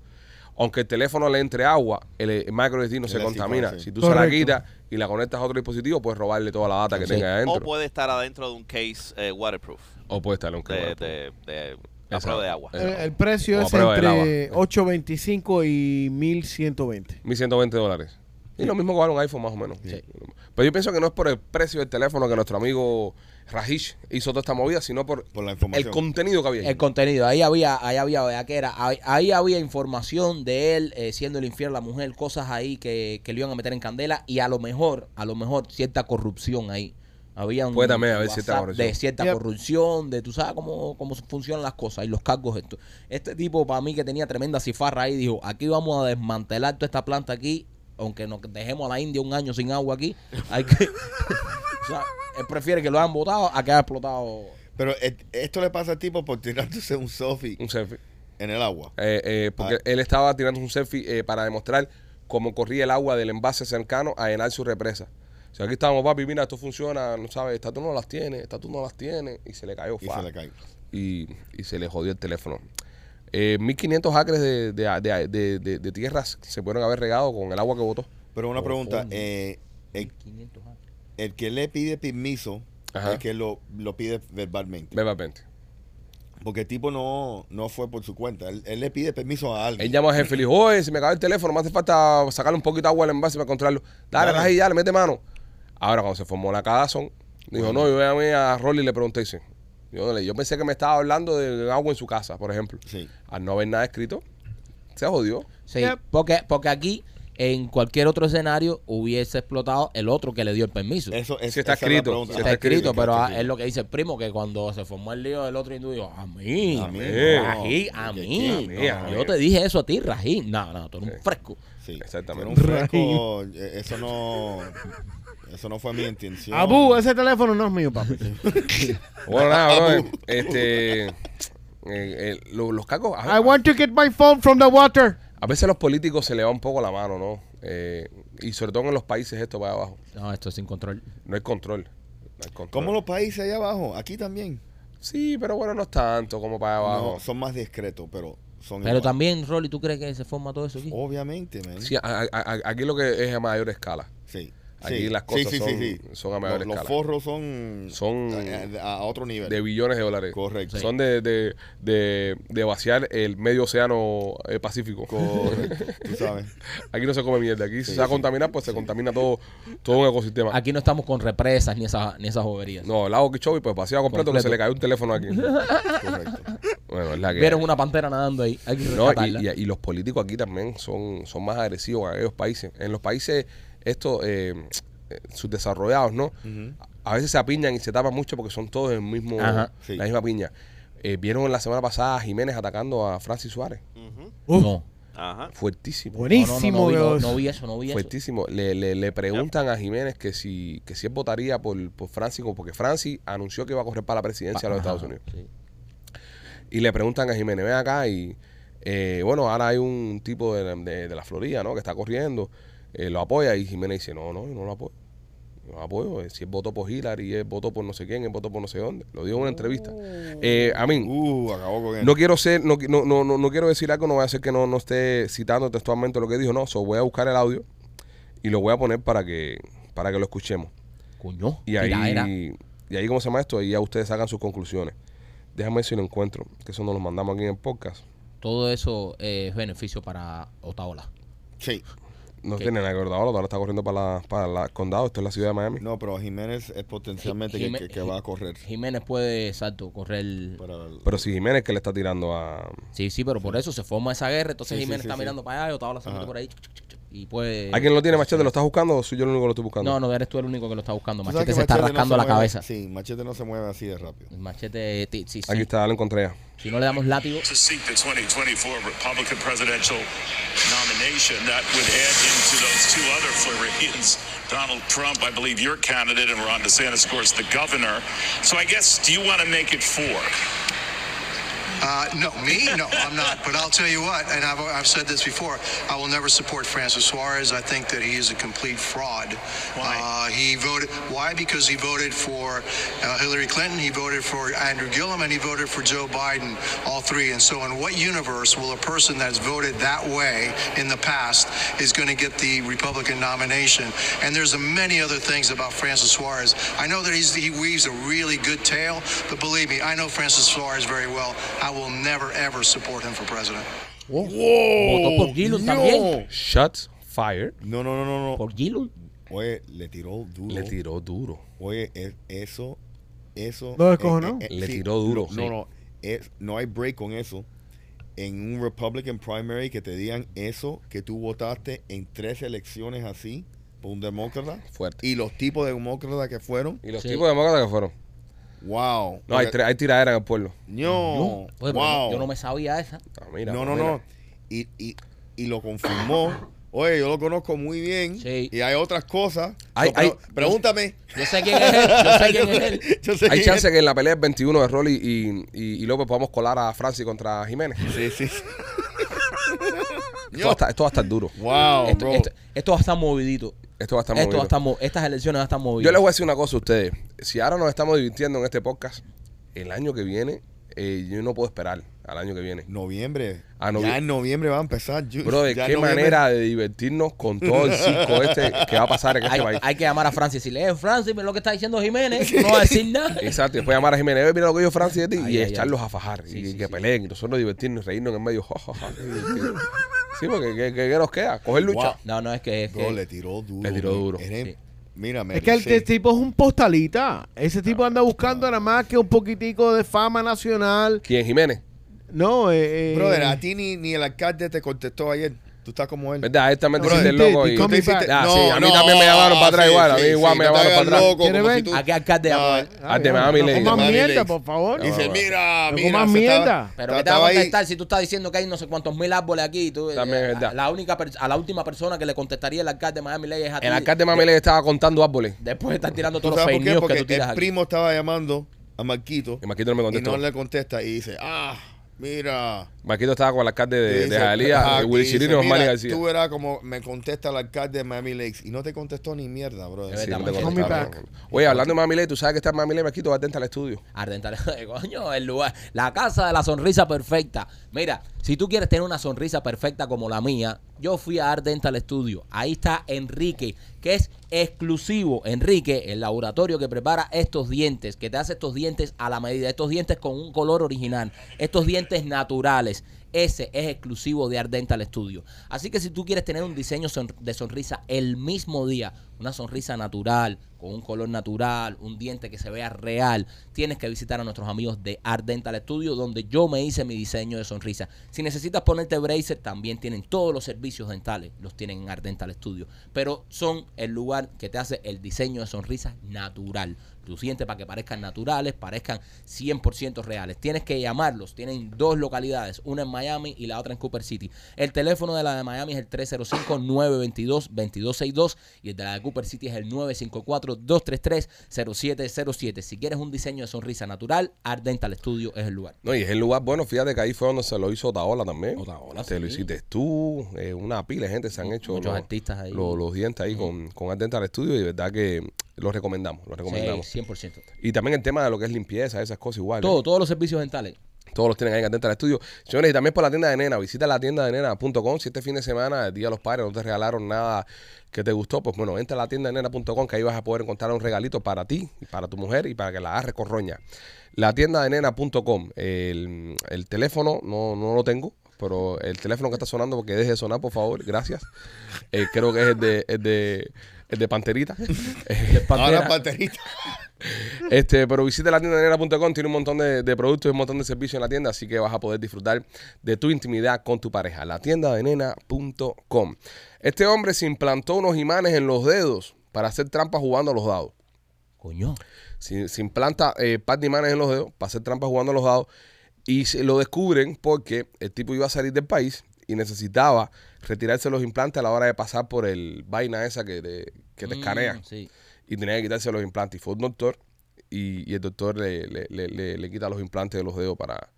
Aunque el teléfono le entre agua, el, el micro SD no El se SD contamina. sí. Si tú se la Correcto. quitas y la conectas a otro dispositivo, puedes robarle toda la data que Sí. tenga O adentro. puede estar adentro de un case eh, waterproof, O puede estar en un de, cable. de, de, a prueba de agua. El, el precio es entre 8.25 y 1.120. 1120 dólares. Y lo mismo que vale un iPhone más o menos. Pero yo pienso que no es por el precio del teléfono que nuestro amigo Rajish hizo toda esta movida, sino por, por la el contenido que había. ahí. El contenido, ahí había, ahí había bellaquera, ahí, ahí había información de él eh, siendo el infiel a la mujer, cosas ahí que, que le iban a meter en candela y a lo mejor, a lo mejor cierta corrupción ahí. Había un Puede también haber cierta WhatsApp corrupción. De cierta Yep. corrupción, de tú sabes cómo, cómo funcionan las cosas y los cargos esto. Este tipo para mí que tenía tremenda cifarra ahí dijo, aquí vamos a desmantelar toda esta planta aquí, aunque nos dejemos a la India un año sin agua aquí, hay que... o sea, él prefiere que lo hayan votado a que haya explotado... Pero esto le pasa al tipo por tirándose un selfie Un selfie. en el agua. Eh, eh, porque Ah. él estaba tirando un selfie eh, para demostrar cómo corría el agua del envase cercano a llenar su represa. Sea, aquí estábamos, papi, mira, esto funciona, no sabes, esta tú no las tienes, esta tú no las tienes, y se le cayó Y fa, se le cae. y, y se le jodió el teléfono. Eh, 1500 acres de, de, de, de- de- de tierras se pudieron haber regado con el agua que botó. Pero una pregunta, eh, el, 500 acres. el que le pide permiso, Ajá. el que lo, lo pide verbalmente. Verbalmente. Porque el tipo no, no fue por su cuenta. Él, él le pide permiso a alguien. Él llama al jefe y le dijo, oye, si me acaba el teléfono, me hace falta sacarle un poquito de agua al envase para encontrarlo. Dale, Dale. Raji, ya, le mete mano. Ahora, cuando se formó la cagazón, dijo, no, yo llamé a Rolly y le pregunté, dice, yo, yo pensé que me estaba hablando de agua en su casa, por ejemplo. Sí. Al no haber nada escrito, se jodió. Sí, Yep. porque, porque aquí, en cualquier otro escenario, hubiese explotado el otro que le dio el permiso. Eso es, Sí está es escrito, pregunta. sí está escrito, pero está ah, escrito. es lo que dice el primo, que cuando se formó el lío del otro hindú dijo, a mí, A mí, Rají, a ¿Qué, mí, No, yo te dije eso a ti, Rají. No, no, tú eres un fresco. Sí. Exactamente. Un fresco, eh, eso no... Eso no fue mi intención. Abu, ese teléfono no es mío, papi. Bueno, nada, bro, este... eh, eh, lo- los cacos, a, I want to get my phone from the water. a veces a los políticos se le va un poco la mano, ¿no? Eh, y sobre todo en los países estos para abajo. No, esto es sin control. No hay control. No hay control. Como los países allá abajo, aquí también. Sí, pero bueno, no es tanto como para abajo. No, son más discretos, pero son Pero igual. también, Rolly, ¿tú crees que se forma todo eso aquí? Obviamente, man. Sí, a- a- a- aquí lo que es a mayor escala. Sí. Aquí sí. las cosas Sí, sí, son- sí, sí. son a mayor los, los escala. forros son, Son a, a otro nivel. De billones de dólares. Correcto. Son de, de, de, de vaciar el medio océano eh, Pacífico. Correcto. Tú sabes. Aquí no se come mierda. Aquí si Sí, se va a contaminar, pues se contamina todo, todo un ecosistema. Aquí no estamos con represas ni esas, ni esas boberías. No, el lago Kichobi, pues vaciado completo, que Completo. se le cayó un teléfono aquí. Correcto. Bueno, es la que Vieron una pantera nadando ahí. Hay que No, y, y- y los políticos aquí también son, son más agresivos en aquellos países. En los países estos eh, eh, subdesarrollados, ¿no? A veces se apiñan y se tapan mucho porque son todos el mismo, Ajá. Sí. la misma piña. Eh, Vieron la semana pasada a Jiménez atacando a Francis Suárez. Ujú. Uf, no. Ajá. Fuertísimo. Buenísimo. No, no, no, vi, no, vi eso, no vi eso. Fuertísimo. Le, le, le preguntan a Jiménez que si, que si él votaría por, por Francis, como- porque Francis anunció que iba a correr para la presidencia de los Estados Unidos. sí. Y le preguntan a Jiménez, ven acá y eh, bueno, ahora hay un tipo de, de- de la Florida, ¿no? Que está corriendo, eh, lo apoya y Jiménez dice, no, no, yo no lo apoyo. No lo apoyo. Eh, Si él votó por Hillary, él votó por no sé quién, él votó por no sé dónde. Lo dijo en una entrevista. Eh, a mí, Uh, acabó con él. no quiero ser, no, no, no, no, quiero decir algo, no voy a hacer que no, no esté citando textualmente lo que dijo, no. So, voy a buscar el audio y lo voy a poner para que, para que lo escuchemos. Coño. Y ahí, tiradera. y ahí, ¿cómo se llama esto? Y ya ustedes sacan sus conclusiones. Déjame ver si lo encuentro, que eso nos lo mandamos aquí en el podcast. Todo eso es beneficio para Otaola. Sí. No ¿Qué? tiene nada que ver ahora, ahora está corriendo para la, para la condado, esto es la ciudad de Miami. No, pero Jiménez es potencialmente que, Jimé- que- que va a correr. Jiménez puede, exacto, correr. El- Pero si Jiménez que le está tirando a... Sí, sí, pero por eso se forma esa guerra. Entonces Sí, Jiménez sí, está sí. mirando para allá y Otaola se mete Ajá. por ahí. chuc, chuc, Y puede. ¿Alguien lo tiene machete? ¿Lo estás buscando o soy yo el único que lo estoy buscando? No, no, eres tú el único que lo está buscando. Tú sabes Machete que se está Machete no rascando se la mueve- cabeza. Sí, Machete no se mueve así de rápido. Machete, ti- sí, sí. Aquí está, lo encontré ya. Si no le damos látigo. to seek the 2024 Republican presidential nomination. That would add into those two other Floridians, Donald Trump, I believe your candidate, and Ron DeSantis, of course, the governor. So I guess, do you want to make it four? Uh, no, me? No, I'm not. But I'll tell you what, and I've, I've said this before, I will never support Francis Suarez. I think that he is a complete fraud. Why? Uh, he voted, why? Because he voted for uh, Hillary Clinton, he voted for Andrew Gillum, and he voted for Joe Biden, all three. And so, in what universe will a person that's voted that way in the past is going to get the Republican nomination? And there's a many other things about Francis Suarez. I know that he's, he weaves a really good tale, but believe me, I know Francis Suarez very well. I will never, ever support him for president. Votó por Gillum también. Shots fired. No, no, no, no, no. Por Gillum. Oye, le tiró duro. Le tiró duro. Oye, es- eso, eso. ¿Lo descojonó? Le tiró duro, No, sí. no, es, no hay break con eso. En un Republican primary que te digan eso, que tú votaste en tres elecciones así por un demócrata. Fuerte. Y los tipos de demócratas que fueron, ¿Y los Sí. tipos demócratas que fueron? Wow. No, hay, tre- hay tiradera en el pueblo. No, Oye, pero wow. Yo no me sabía esa. Ah, mira, no, no, mira. no. Y, y, y lo confirmó. Oye, yo lo conozco muy bien. Sí. Y hay otras cosas. Hay- So, pre- hay- pregúntame. Yo sé quién es él. Yo sé quién es él. Yo sé Hay quién chance es. que en la pelea del 21 de Rolly y, y, y López podamos colar a Francis contra Jiménez. Sí, sí. sí. Esto, va a estar, esto va a estar duro. Wow, Esto, bro. esto- esto va a estar movidito. Esto va a estar Esto movido. va a estar mo- estas elecciones van a estar movidas. Yo les voy a decir una cosa a ustedes. Si ahora nos estamos divirtiendo en este podcast, el año que viene, eh, yo no puedo esperar al año que viene. Noviembre. Ah, novie- Ya en noviembre va a empezar. Yo- Bro, de ya qué en noviembre- manera de divertirnos con todo el circo este que va a pasar en este hay, país. hay que llamar a Francis y decirle, eh, Francis, mira lo que está diciendo Jiménez. No va a decir nada. Exacto, después llamar a Jiménez, "Ve, mira lo que dijo Francis de ti, Ay, y ay, echarlos ay. a fajar, Sí, y sí, que sí. peleen, y nosotros divertirnos, reírnos en medio, ja, ja. Sí, porque ¿qué, qué- qué nos queda? Coger lucha. Wow. No, no, es que... Es Bro, que le tiró duro. Le tiró duro. Sí. Mira, me Es que el tipo es un postalita. Ese tipo anda buscando nada más que un poquitico de fama nacional. ¿Quién, Jiménez? No, eh, eh, Brother, a ti ni, ni el alcalde te contestó ayer. Tú estás como él. ¿Verdad? Te Brother, hiciste el loco y... te- Tú te hiciste- Ah, sí, a mí también me llamaron para atrás igual, a mí igual me no te llamaron para atrás. loco, ¿Quieres ver? si tú- ¿A qué alcalde No, Al de Miami no comas mierda, por favor. Dice, No, mira, no mira. comas estaba- mierda. Pero ¿qué te va a contestar si tú estás diciendo que hay no sé cuántos mil árboles aquí? y Tú, También es eh, verdad. La única a la última persona que le contestaría el alcalde de Miami Lake es a ti. El alcalde de Miami Lake estaba contando árboles. Después de estar tirando ¿Tú todos los fake news que tú tiras el aquí. primo estaba llamando a Marquito Y Marquito no me y contestó. no le contesta y dice, ah, mira. Marquito estaba con el alcalde de, de Dice, Jalía, de y Willy Chirino y "Mira, Osmani García. Tú verás como me contesta el alcalde de Miami Lakes y no te contestó ni mierda, bro. Sí, no Oye, hablando de Miami Lake, tú sabes que está en Miami Lake, Marquito, va dentro al estudio. Ardental, coño, el lugar, la casa de la sonrisa perfecta. Mira, si tú quieres tener una sonrisa perfecta como la mía, yo fui a Art Dental Studio. Ahí está Enrique, que es exclusivo. Enrique, el laboratorio que prepara estos dientes, que te hace estos dientes a la medida, estos dientes con un color original, estos dientes naturales. Ese es exclusivo de Art Dental Studio. Así que si tú quieres tener un diseño de sonrisa el mismo día, una sonrisa natural, con un color natural, un diente que se vea real, tienes que visitar a nuestros amigos de Art Dental Studio, donde yo me hice mi diseño de sonrisa. Si necesitas ponerte bracer, también tienen todos los servicios dentales, los tienen en Art Dental Studio. Pero son el lugar que te hace el diseño de sonrisa natural. Tus dientes para que parezcan naturales, parezcan 100% reales. Tienes que llamarlos. Tienen dos localidades, una en Miami y la otra en Cooper City. El teléfono de la de Miami es el 305-922-2262 y el de la de Cooper City es el 954-233-0707. Si quieres un diseño de sonrisa natural, Art Dental Studio es el lugar. No, y es el lugar, bueno, fíjate que ahí fue donde se lo hizo Otaola también. Otaola, Te lo sí. hiciste tú, eh, una pila de gente se han hecho Muchos los, artistas ahí. los- los dientes ahí con, con Art Dental Studio y de verdad que los recomendamos, los recomendamos. Sí, 100%. Y también el tema de lo que es limpieza, esas cosas igual. ¿eh? Todo, todos los servicios dentales. Todos los tienen ahí en Dental Studio. Señores, y también por la tienda de nena. Visita la tienda de nena.com. Si este fin de semana, el día de los padres, no te regalaron nada que te gustó, pues bueno, entra a la tienda de nena.com que ahí vas a poder encontrar un regalito para ti, para tu mujer y para que la agarres con roña. La tienda de nena.com. El, el teléfono no, no lo tengo. Pero el teléfono que está sonando, porque deje de sonar, por favor, gracias. Eh, creo que es el de, el de, el de Panterita. Ahora panterita. Este, pero visita la tienda de nena.com, tiene un montón de, de productos y un montón de servicios en la tienda, así que vas a poder disfrutar de tu intimidad con tu pareja. La tienda de nena.com. Este hombre se implantó unos imanes en los dedos para hacer trampas jugando a los dados. Coño. Se, se implanta eh, par de imanes en los dedos para hacer trampas jugando a los dados y se lo descubren porque el tipo iba a salir del país y necesitaba retirarse los implantes a la hora de pasar por el vaina esa que te, que te Mm, escanean Sí. y tenía que quitarse los implantes. Y fue un doctor y, y el doctor le, le, le- le- le quita los implantes de los dedos para...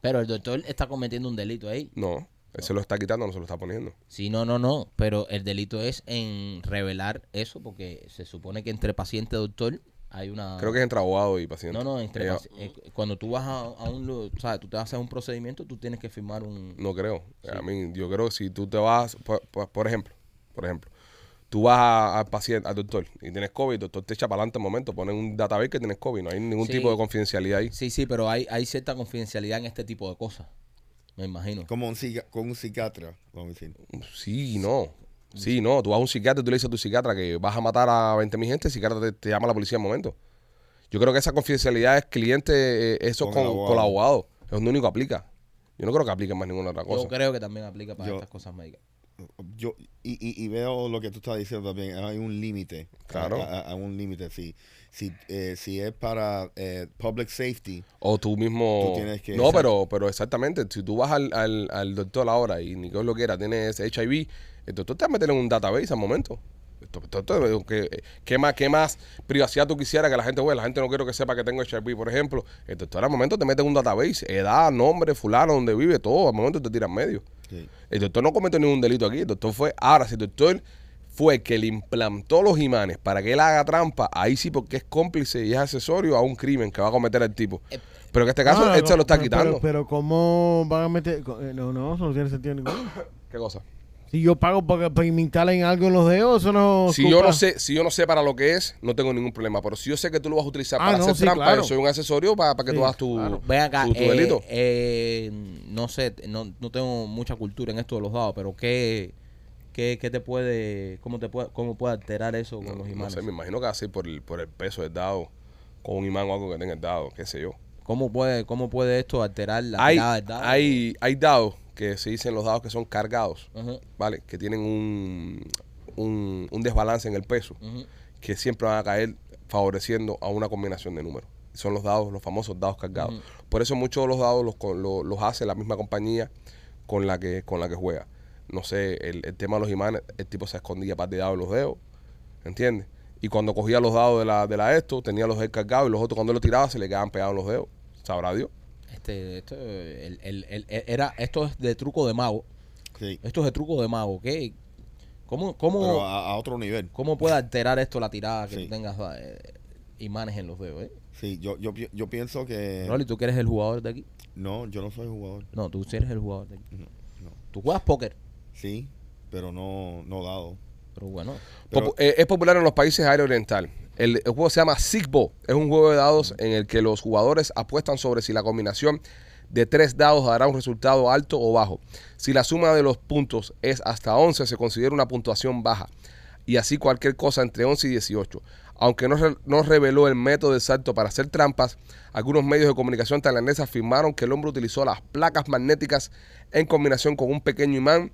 Pero el doctor está cometiendo un delito ahí. No, él se lo está quitando, no se lo está poniendo. Sí, no, no, no. Pero el delito es en revelar eso, porque se supone que entre paciente y doctor hay una. Creo que es entre abogado y paciente. No, no, entre Ella- paci- eh, cuando tú vas a, a un. sea, tú te vas a hacer un procedimiento, tú tienes que firmar un. No creo. A mí, yo creo que si tú te vas, por, por- por ejemplo, por ejemplo, tú vas a- al paciente, al doctor y tienes COVID, el doctor te echa para adelante un momento, pone un database que tienes COVID, no hay ningún Sí. tipo de confidencialidad ahí. Sí, sí, pero hay, hay cierta confidencialidad en este tipo de cosas. Me imagino. Como un, con un psiquiatra, vamos a decir. Sí, no. Sí, no. Tú vas a un psiquiatra y tú le dices a tu psiquiatra que vas a matar a 20 mil gente, el psiquiatra te, te llama a la policía en momento. Yo creo que esa confidencialidad es cliente, eh, eso Con con, el con abogado. el abogado. Es donde único aplica. Yo no creo que aplique más ninguna otra cosa. Yo creo que también aplica para Yo- estas cosas médicas. Yo, y, y, y veo lo que tú estás diciendo también, hay un límite. Claro. Hay, hay un límite, sí. Si, eh, si es para eh, public safety, O tú mismo. Tú tienes que- no, pero, pero exactamente. Si tú vas al, al, al doctor ahora y ni que Dios lo quiera, tienes HIV, el doctor te va a meter en un database al momento. Esto- esto- esto- ¿Qué, qué más, ¿Qué más privacidad tú quisieras que la gente, güey, la gente no quiero que sepa que tengo HIV, por ejemplo? El doctor al momento te mete en un database, edad, nombre, fulano, donde vive, todo, al momento te tira en medio. sí. El doctor no cometió ningún delito aquí. El doctor fue. Ahora, si el doctor fue el que le implantó los imanes para que él haga trampa, ahí sí, porque es cómplice y es accesorio a un crimen que va a cometer el tipo. Pero en este caso, No, él no, se lo está pero- quitando. Pero, pero ¿cómo van a meter? eh, No, no, eso no tiene sentido ninguno. ¿Qué cosa? Si yo pago para, para imitarle en algo en los dedos, eso no. Si yo no sé, si yo no sé para lo que es, no tengo ningún problema. Pero si yo sé que tú lo vas a utilizar Ah, para no, hacer sí, trampa, claro. yo soy un accesorio para, para que Sí, tú hagas tu, claro. Ven acá, tu, tu eh, delito. eh, no sé, no, no tengo mucha cultura en esto de los dados, pero ¿qué, qué, qué te puede, cómo te puede, cómo puede alterar eso con los No imanes? sé, me imagino que va a ser por el, por el peso del dado, con un imán o algo que tenga el dado, qué sé yo. ¿Cómo puede, cómo puede esto alterar la Hay, tirada del dado? hay, hay dados que se dicen los dados que son cargados, Ujú, ¿vale? Que tienen un, un, un desbalance en el peso, ujú. que siempre van a caer favoreciendo a una combinación de números. Son los dados, los famosos dados cargados. Ujú. Por eso muchos de los dados los, co- lo- los hace la misma compañía con la que, con la que juega. No sé, el, el tema de los imanes, el tipo se escondía parte de dados en los dedos, ¿entiendes? Y cuando cogía los dados de la, de la esto, tenía los dedos cargados y los otros cuando lo tiraba se le quedaban pegados en los dedos. Sabrá Dios. Este, esto, el, el- el- el- era, esto es de truco de mago. sí. Esto es de truco de mago. ¿Qué? ¿Cómo, cómo, Pero a, a otro nivel. cómo puede alterar esto la tirada que Sí. tú tengas eh, imanes en los dedos? Eh? Sí, yo, yo, yo pienso que... Rolly, ¿tú que eres el jugador de aquí? No, yo no soy jugador. No, tú sí eres el jugador de aquí. No, no. Tú juegas póker, Sí, pero no, no dado. pero bueno. Pero- Popu- eh, es popular en los países área oriental. El, el juego se llama Sigbo. Es un juego de dados en el que los jugadores apuestan sobre si la combinación de tres dados dará un resultado alto o bajo. Si la suma de los puntos es hasta 11, se considera una puntuación baja. y así cualquier cosa entre 11 y 18. Aunque no, no reveló el método exacto para hacer trampas, algunos medios de comunicación tailandeses afirmaron que el hombre utilizó las placas magnéticas en combinación con un pequeño imán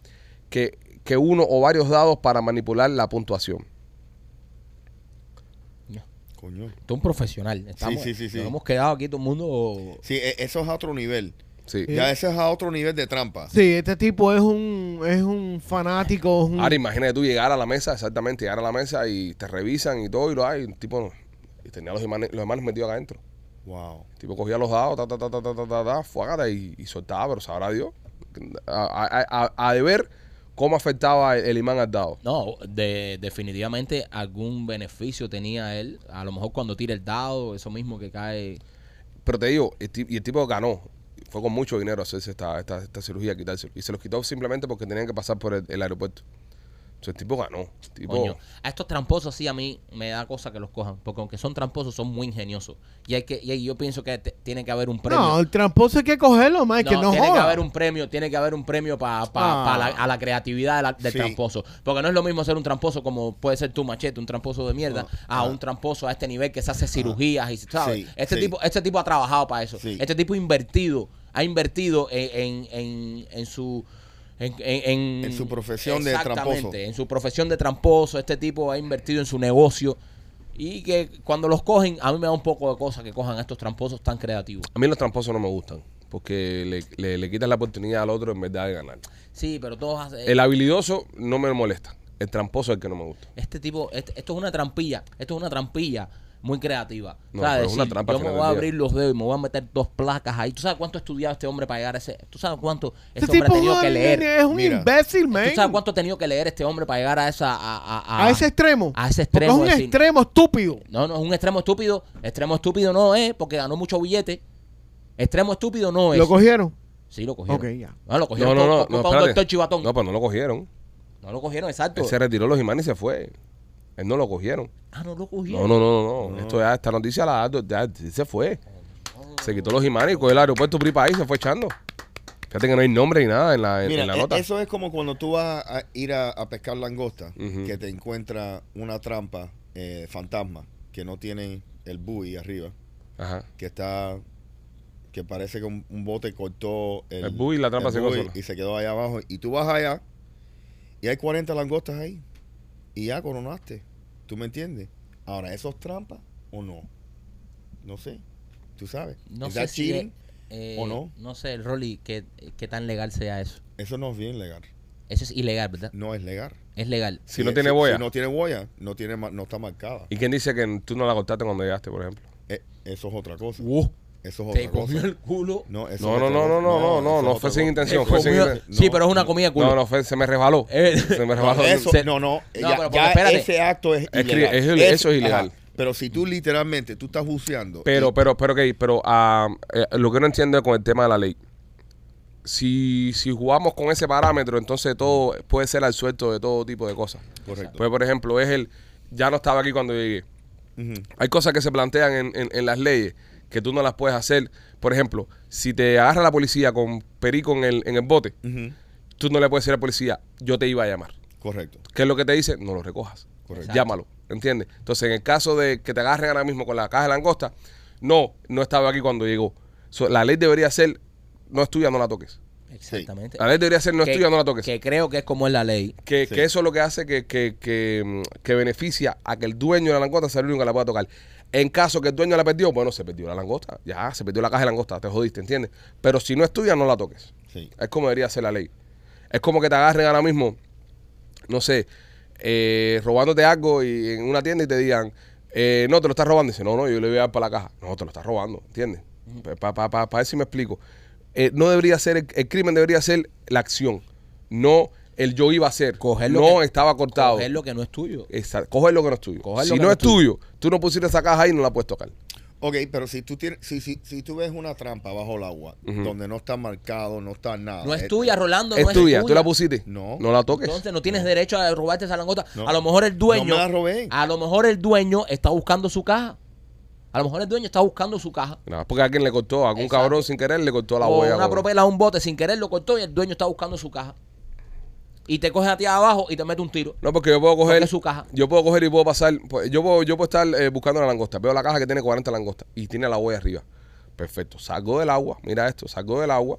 que, que uno o varios dados para manipular la puntuación. Coño. Tú un profesional. Estamos, sí, sí, sí. Nos hemos quedado aquí todo el mundo. Sí, e- eso es a otro nivel. Sí. Ya ese es a otro nivel de trampa. Sí, este tipo es un, es un fanático. es un- Ahora imagínate tú llegar a la mesa, exactamente, llegar a la mesa y te revisan y todo y lo hay, un tipo y tenía los imanes, los imanes metidos acá adentro. Wow. El tipo cogía los dados, ta, ta, ta, ta, ta, ta, ta, ta, fuágata, y, y soltaba, pero sabrá Dios. A, a- a- a de ver cómo afectaba el, el imán al dado. No, de, definitivamente algún beneficio tenía él. A lo mejor cuando tira el dado, eso mismo que cae. Pero te digo, el y el tipo ganó. Fue con mucho dinero hacerse esta, esta, esta cirugía, quitárselo. Y se los quitó simplemente porque tenían que pasar por el, el aeropuerto. Entonces el tipo ganó. El tipo, Coño, a estos tramposos sí a mí me da cosa que los cojan, porque aunque son tramposos son muy ingeniosos. Y hay que y yo pienso que te- tiene que haber un premio. No, el tramposo hay que cogerlo, Mike, que no tiene que joda. haber un premio, tiene que haber un premio para Ah. la, a la creatividad de la- del Sí. tramposo. Porque no es lo mismo ser un tramposo como puede ser tu machete, un tramposo de mierda, a Ah. un tramposo a este nivel que se hace cirugías y ¿sabes? Sí, este sí. tipo, este tipo ha trabajado para eso. Sí. Este tipo ha invertido, ha invertido en, en, en, en su en, en- en- En su profesión de Exactamente, tramposo. En su profesión de tramposo, este tipo ha invertido en su negocio. Y que cuando los cogen, a mí me da un poco de cosa que cojan a estos tramposos tan creativos. a mí los tramposos no me gustan. Porque le, le, le quitan la oportunidad al otro en verdad de ganar. Sí, pero todos hacen. El habilidoso no me molesta. El tramposo es el que no me gusta. Este tipo, este- esto es una trampilla, esto es una trampilla muy creativa. No, O sea, pero es una decir, trampa yo me final voy a del día. abrir los dedos y me voy a meter dos placas ahí. ¿Tú sabes cuánto ha estudiado este hombre para llegar a ese? ¿Tú sabes cuánto este, hombre ha tenido que leer? es un Mira. imbécil, man. ¿Tú sabes cuánto ha tenido que leer este hombre para llegar a esa a, a- A ese extremo. a ese Porque extremo, es un decir- extremo estúpido. No, no, es un extremo estúpido. Extremo estúpido no es porque ganó mucho billete. Extremo estúpido no es. ¿Lo cogieron? Sí, lo cogieron. Ok, ya. No, lo cogieron No, no, con- no. con- no con un espérate. doctor chivatón. No, pero no lo cogieron. No lo cogieron, exacto. Él se retiró los imanes y se fue. Él no lo cogieron. Ah, no lo No, cogieron. no, no, no. Esto ya, esta noticia la ya, se fue. Se quitó los imanes y cogió el aeropuerto por ahí y se fue echando. Fíjate que no hay nombre ni nada en la, en, Mira, en la e- nota. eso es como cuando tú vas a ir a, a pescar langosta, Ujú. que te encuentra una trampa eh, fantasma que no tiene el buoy arriba, Ajá. que está que parece que un, un bote cortó El buoy y la trampa el se quedó y se quedó allá abajo y tú vas allá y hay 40 langostas ahí y ya coronaste. ¿Tú me entiendes? Ahora, ¿eso es trampa o no? No sé. ¿Tú sabes? No ¿Is sé si es- eh, ¿O no? No sé, Rolly, qué, qué tan legal sea eso. Eso no es bien legal. Eso es ilegal, ¿verdad? No es legal. Es legal. Si no tiene boya. Si no tiene boya, no, tiene, no está marcada. ¿Y quién dice que tú no la cortaste cuando llegaste, por ejemplo? Eh, eso es otra cosa. Uh, Eso es te otra comió cosa. el culo. No, eso No, no, no, no, no, no, no, no fue sin intención, Te fue sin sí, pero es una comida de culo. No, no, fue, se me resbaló. Se me resbaló. eso, Se- no, no, No, ya, ya ese acto es, Es ilegal. es- eso es ilegal. ajá. Pero si tú literalmente, tú estás buceando. Pero, y- pero, pero, ok, pero ah, eh, lo que no entiendo es con el tema de la ley. Si, si jugamos con ese parámetro, entonces todo puede ser al suelto de todo tipo de cosas. Correcto. Pues, por ejemplo, es el, ya no estaba aquí cuando llegué. Ujú. Hay cosas que se plantean en, en- en las leyes que tú no las puedes hacer. Por ejemplo, si te agarra la policía con perico en el, en el bote, Ujú. tú no le puedes decir al policía, yo te iba a llamar. Correcto. ¿Qué es lo que te dice? No lo recojas. Correcto. Llámalo. ¿Entiendes? Entonces, en el caso de que te agarren ahora mismo con la caja de langosta, no, no estaba aquí cuando llegó. So, la ley debería ser, no es tuya, no la toques. Exactamente. La ley debería ser, no es que, tuya, no la toques. que creo que es como es la ley. Que, Sí. que eso es lo que hace que, que, que, mm, que beneficia a que el dueño de la langosta sea el único que la pueda tocar. En caso que el dueño la perdió, bueno, se perdió la langosta. Ya, se perdió la caja de langosta, te jodiste, ¿entiendes? Pero si no es tuya, no la toques. Sí. Es como debería ser la ley. Es como que te agarren ahora mismo, no sé, eh, robándote algo y en una tienda y te digan, eh, no, te lo estás robando. Y dice, no, no, yo le voy a dar para la caja. No, te lo estás robando, ¿entiendes? Para pa, pa, pa ver si me explico. Eh, no debería ser, el, el crimen debería ser la acción, no el yo iba a hacer. Coger lo no que- estaba cortado. Coger lo que no es tuyo. Exacto. Coger lo que no es tuyo. Coger si no, no es es tuyo. tuyo, tú no pusiste esa caja ahí y no la puedes tocar. Ok, pero si tú tienes, si, si, si tú ves una trampa bajo el agua, Ujú. donde no está marcado, no está nada. No es eh, tuya, Rolando. es no tuya, es tú la pusiste. No. No la toques. Entonces no tienes derecho a robarte esa langota. No. A lo mejor el dueño. No me la robé. A lo mejor el dueño está buscando su caja. A lo mejor el dueño está buscando su caja. Nada, porque alguien le cortó, algún Exacto. cabrón sin querer le cortó la o huella. una propela a un bote sin querer lo cortó y el dueño está buscando su caja. Y te coge a ti abajo y te mete un tiro. No, porque yo puedo coger. Su caja. Yo puedo coger y puedo pasar. pues, Yo puedo, yo puedo estar eh, buscando la langosta. Veo la caja que tiene 40 langostas y tiene la huella arriba. Perfecto. Salgo del agua. Mira esto. Salgo del agua.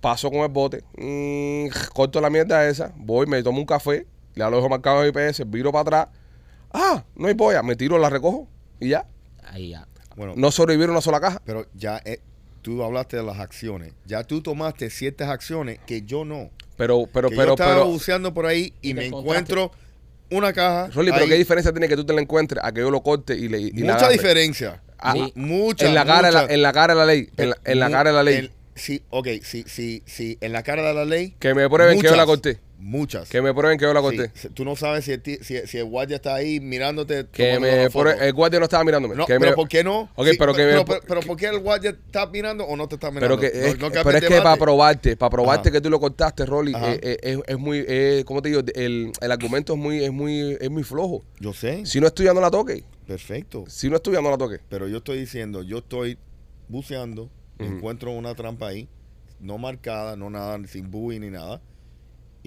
Paso con el bote. mm, corto la mierda esa. Voy, me tomo un café. Le hago dejo marcado en GPS. Viro para atrás. Ah, no hay polla. Me tiro, la recojo y ya. Ahí ya. Bueno, No sobrevivir una sola caja. pero ya eh, tú hablaste de las acciones. Ya tú tomaste ciertas acciones que yo no. Pero, pero, que pero, yo estaba pero. buceando por ahí y, me encuentro una caja. Rolly, pero ahí. ¿qué diferencia tiene que tú te la encuentres a que yo lo corte y le y la Mucha agarre? diferencia. Ah, Sí. Mucha. en la cara de la, mucha. en la cara de la ley. En la, en la cara de la ley. el- sí, ok, sí, sí, sí. En la cara de la ley. que me prueben que yo la corté. Muchas. Que me prueben que yo la Sí, corté. se- tú no sabes si el, ti- si, si el guardia está ahí mirándote. Que me una foto. prueben- el guardia no estaba mirándome. No, que pero me- ¿por qué no? Ok, Sí, pero que pero, me- pero, pero ¿por qué el guardia está mirando o no te está mirando? Pero que No- es, no pero es que para probarte, para probarte Ajá. que tú lo cortaste, Rolly, Ajá. eh, eh, es, es muy, eh, ¿cómo te digo? El, el argumento es muy, es muy, es muy flojo. Yo sé. Si no es tuya, no la toques. Perfecto. Si no es tuya, no la toques. Pero yo estoy diciendo, yo estoy buceando, Ujú. encuentro una trampa ahí, no marcada, no nada, sin buoy ni nada.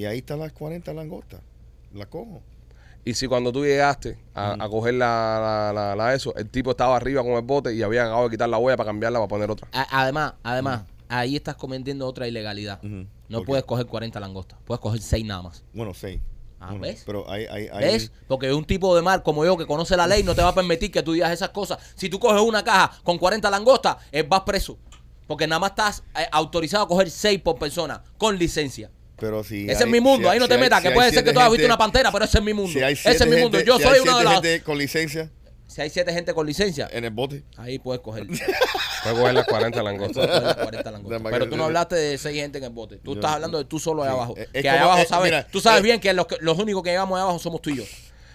Y ahí están las 40 langostas. La cojo. Y si cuando tú llegaste a, a coger la, la, la- la eso, el tipo estaba arriba con el bote y habían acabado de quitar la huella para cambiarla para poner otra. A- Además, además, ahí estás cometiendo otra ilegalidad. Ujú. No puedes coger 40 langostas, puedes coger 6 nada más. Bueno, seis. Ah, Bueno, ¿ves? Pero hay, hay, hay- ¿Ves? Porque un tipo de mar como yo que conoce la ley no te va a permitir que tú digas esas cosas. Si tú coges una caja con 40 langostas, eh, vas preso. Porque nada más estás eh, autorizado a coger 6 por persona, con licencia. Pero si ese hay- es mi mundo, si ahí no si te metas, si que puede ser que siete tú hayas visto una pantera, pero ese es mi mundo. Si hay ese es siete mi mundo. gente- Yo si soy uno de siete los... gente con licencia Si hay 7 gente con licencia, en el bote. ahí puedes coger. Puedes coger las 40 langostas. Las 40 langostas. Pero tú no hablaste de 6 gente en el bote. Tú Yo- estás hablando de tú solo ahí Sí, abajo. es- que como- abajo es- sabes. mira, tú sabes es- bien que los, los únicos que llegamos ahí abajo somos tú y yo.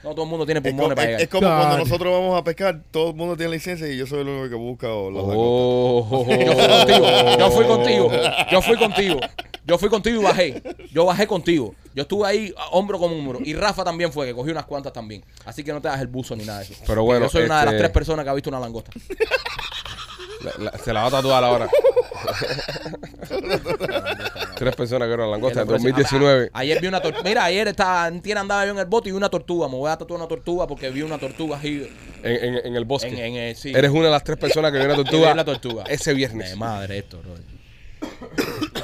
No todo el mundo tiene pulmones para llegar. es como cuando God. nosotros vamos a pescar, todo el mundo tiene licencia y yo soy el único que busca o las langostas. Oh, Yo fui contigo, yo fui contigo, yo fui contigo, yo fui contigo y bajé, yo bajé contigo, yo estuve ahí a- hombro con hombro y Rafa también fue, que cogió unas cuantas también, así que no te hagas el buzo ni nada de eso. Pero bueno, yo soy una de las este- tres personas que ha visto una langosta. La- la- se la va a tatuar ahora. Tres personas que eran langosta en Que la próxima- 2019. A- Ayer vi una tortuga, mira, ayer estaba, antier andaba yo en el bote y vi una tortuga, me voy a tatuar una tortuga porque vi una tortuga ahí En, en- en el bosque. en, en, eh, sí. Eres una de las tres personas que vio una tortuga, la tortuga. ese viernes. De madre esto.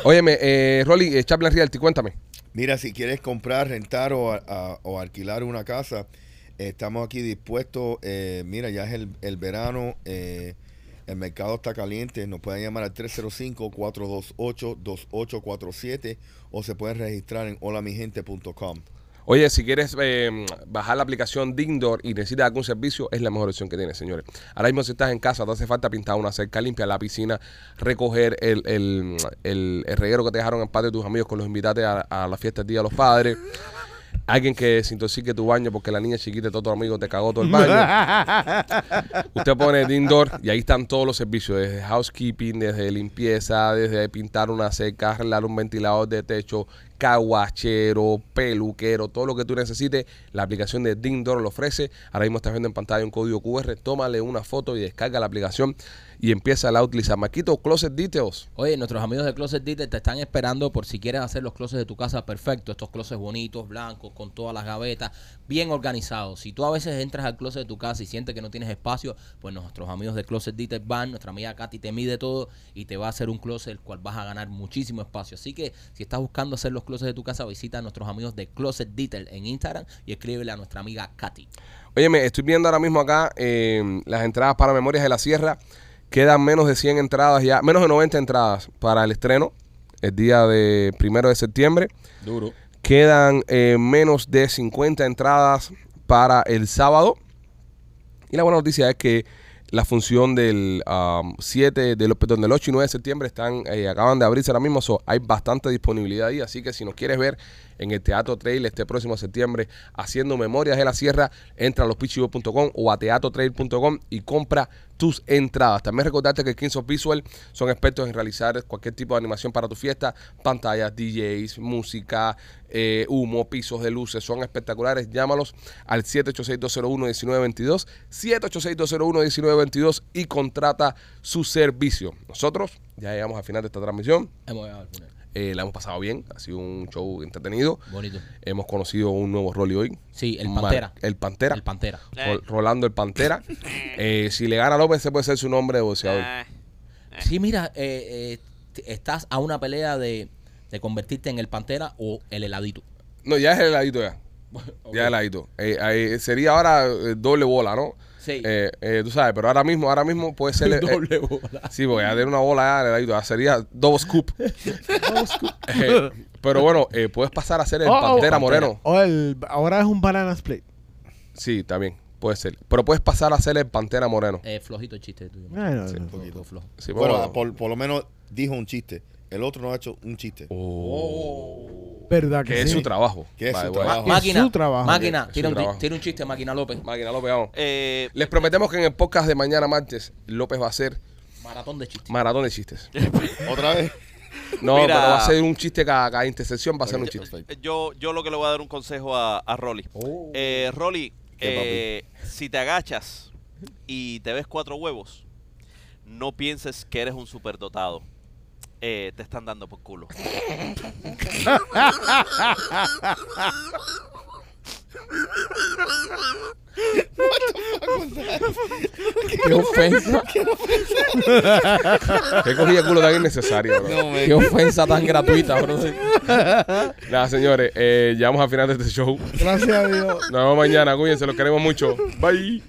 Óyeme, eh, Rolly, eh, Chaplin Realty, cuéntame. Mira, si quieres comprar, rentar o, a- o alquilar una casa, eh, estamos aquí dispuestos. eh, mira, ya es el, el verano, eh, el mercado está caliente. Nos pueden llamar al 305-428-2847 o se pueden registrar en holamigente.com. Oye, si quieres eh, bajar la aplicación Dindor y necesitas algún servicio, es la mejor opción que tienes, señores. Ahora mismo si estás en casa, te hace falta pintar una cerca, limpiar la piscina, recoger el, el, el- el reguero que te dejaron en patio de tus amigos con los invitados a, a la fiesta del Día de los Padres. Alguien que desintoxique tu baño porque la niña chiquita de todo tu amigo te cagó todo el baño. Usted pone Dindor y ahí están todos los servicios, desde housekeeping, desde limpieza, desde pintar una cerca, arreglar un ventilador de techo, caguachero, peluquero, todo lo que tú necesites. La aplicación de Dindor lo ofrece. Ahora mismo estás viendo en pantalla un código QR. Tómale una foto y descarga la aplicación y empieza a utilizar. Maquito, Closet Details. Oye, nuestros amigos de Closet Detail te están esperando por si quieres hacer los closets de tu casa perfectos. Estos closets bonitos, blancos, con todas las gavetas, bien organizados. Si tú a veces entras al closet de tu casa y sientes que no tienes espacio, pues nuestros amigos de Closet Detail van, nuestra amiga Katy te mide todo y te va a hacer un closet el cual vas a ganar muchísimo espacio. Así que si estás buscando hacer los closets de tu casa, visita a nuestros amigos de Closet Detail en Instagram y escríbele a nuestra amiga Katy. Óyeme, estoy viendo ahora mismo acá eh, las entradas para Memorias de la Sierra. Quedan menos de 100 entradas ya, menos de 90 entradas para el estreno, el día de primero de septiembre. Duro. Quedan eh, menos de 50 entradas para el sábado. Y la buena noticia es que la función del um, 7, del, perdón, del 8 y 9 de septiembre están, eh, acaban de abrirse ahora mismo. so, hay bastante disponibilidad ahí. Así que si nos quieres ver en el Teatro Trail este próximo septiembre haciendo Memorias de la Sierra, entra a lospichivos.com o a teatrotrail.com y compra tus entradas. También recordarte que Kings of Visual son expertos en realizar cualquier tipo de animación para tu fiesta, pantallas, DJs, música, eh, humo, pisos de luces, son espectaculares. Llámalos al 786-201-1922, 786-201-1922 y contrata su servicio. Nosotros ya llegamos al final de esta transmisión. Hemos llegado al final. Eh, la hemos pasado bien, ha sido un show entretenido. Bonito. Hemos conocido un nuevo Rolly hoy. Sí, el Mar- Pantera. El Pantera. El Pantera. Eh. Ro- Rolando el Pantera. Eh, si le gana López, ese puede ser su nombre de boxeador. Eh, Sí, mira, eh, eh, t- estás a una pelea de, de convertirte en el Pantera o el heladito. No, ya es el heladito ya. Ya es el heladito. Eh, sería ahora eh, doble bola, ¿no? Sí. Eh, eh, tú sabes, pero ahora mismo, ahora mismo puede ser. eh, Doble bola. Sí, porque ya tiene una bola ya el heladito. Ya sería double scoop. Eh, pero bueno, eh, puedes pasar a ser el Oh, oh, Pantera Pantera. Moreno. O el, ahora es un banana split. Sí, también. Puede ser. Pero puedes pasar a ser el Pantera Moreno. Eh, flojito el chiste tuyo. Bueno, Sí. no. Flojo, flojo. Sí, Bueno, por, por lo menos dijo un chiste. El otro no ha hecho un chiste. Oh. verdad que, Que es sí. su trabajo. Que es su trabajo. Máquina, su trabajo. máquina, Es su un, trabajo. tira un chiste, máquina López. Máquina López, vamos. eh, Les prometemos que en el podcast de mañana martes, López va a hacer Maratón de chistes. maratón de chistes. Otra vez. No, Mira. pero va a ser un chiste cada, cada intersección, va a ser un chiste. Yo, yo lo que le voy a dar un consejo a, a Rolly. Eh, Rolly, ¿Qué, eh, si te agachas y te ves cuatro huevos, no pienses que eres un superdotado. Eh, te están dando por culo. Qué ofensa. Qué cogida culo tan innecesaria, bro. Qué ofensa tan gratuita, bro. Nada, señores, eh, llegamos al final de este show. Gracias a Dios. Nos vemos mañana, cuídense, los queremos mucho. Bye.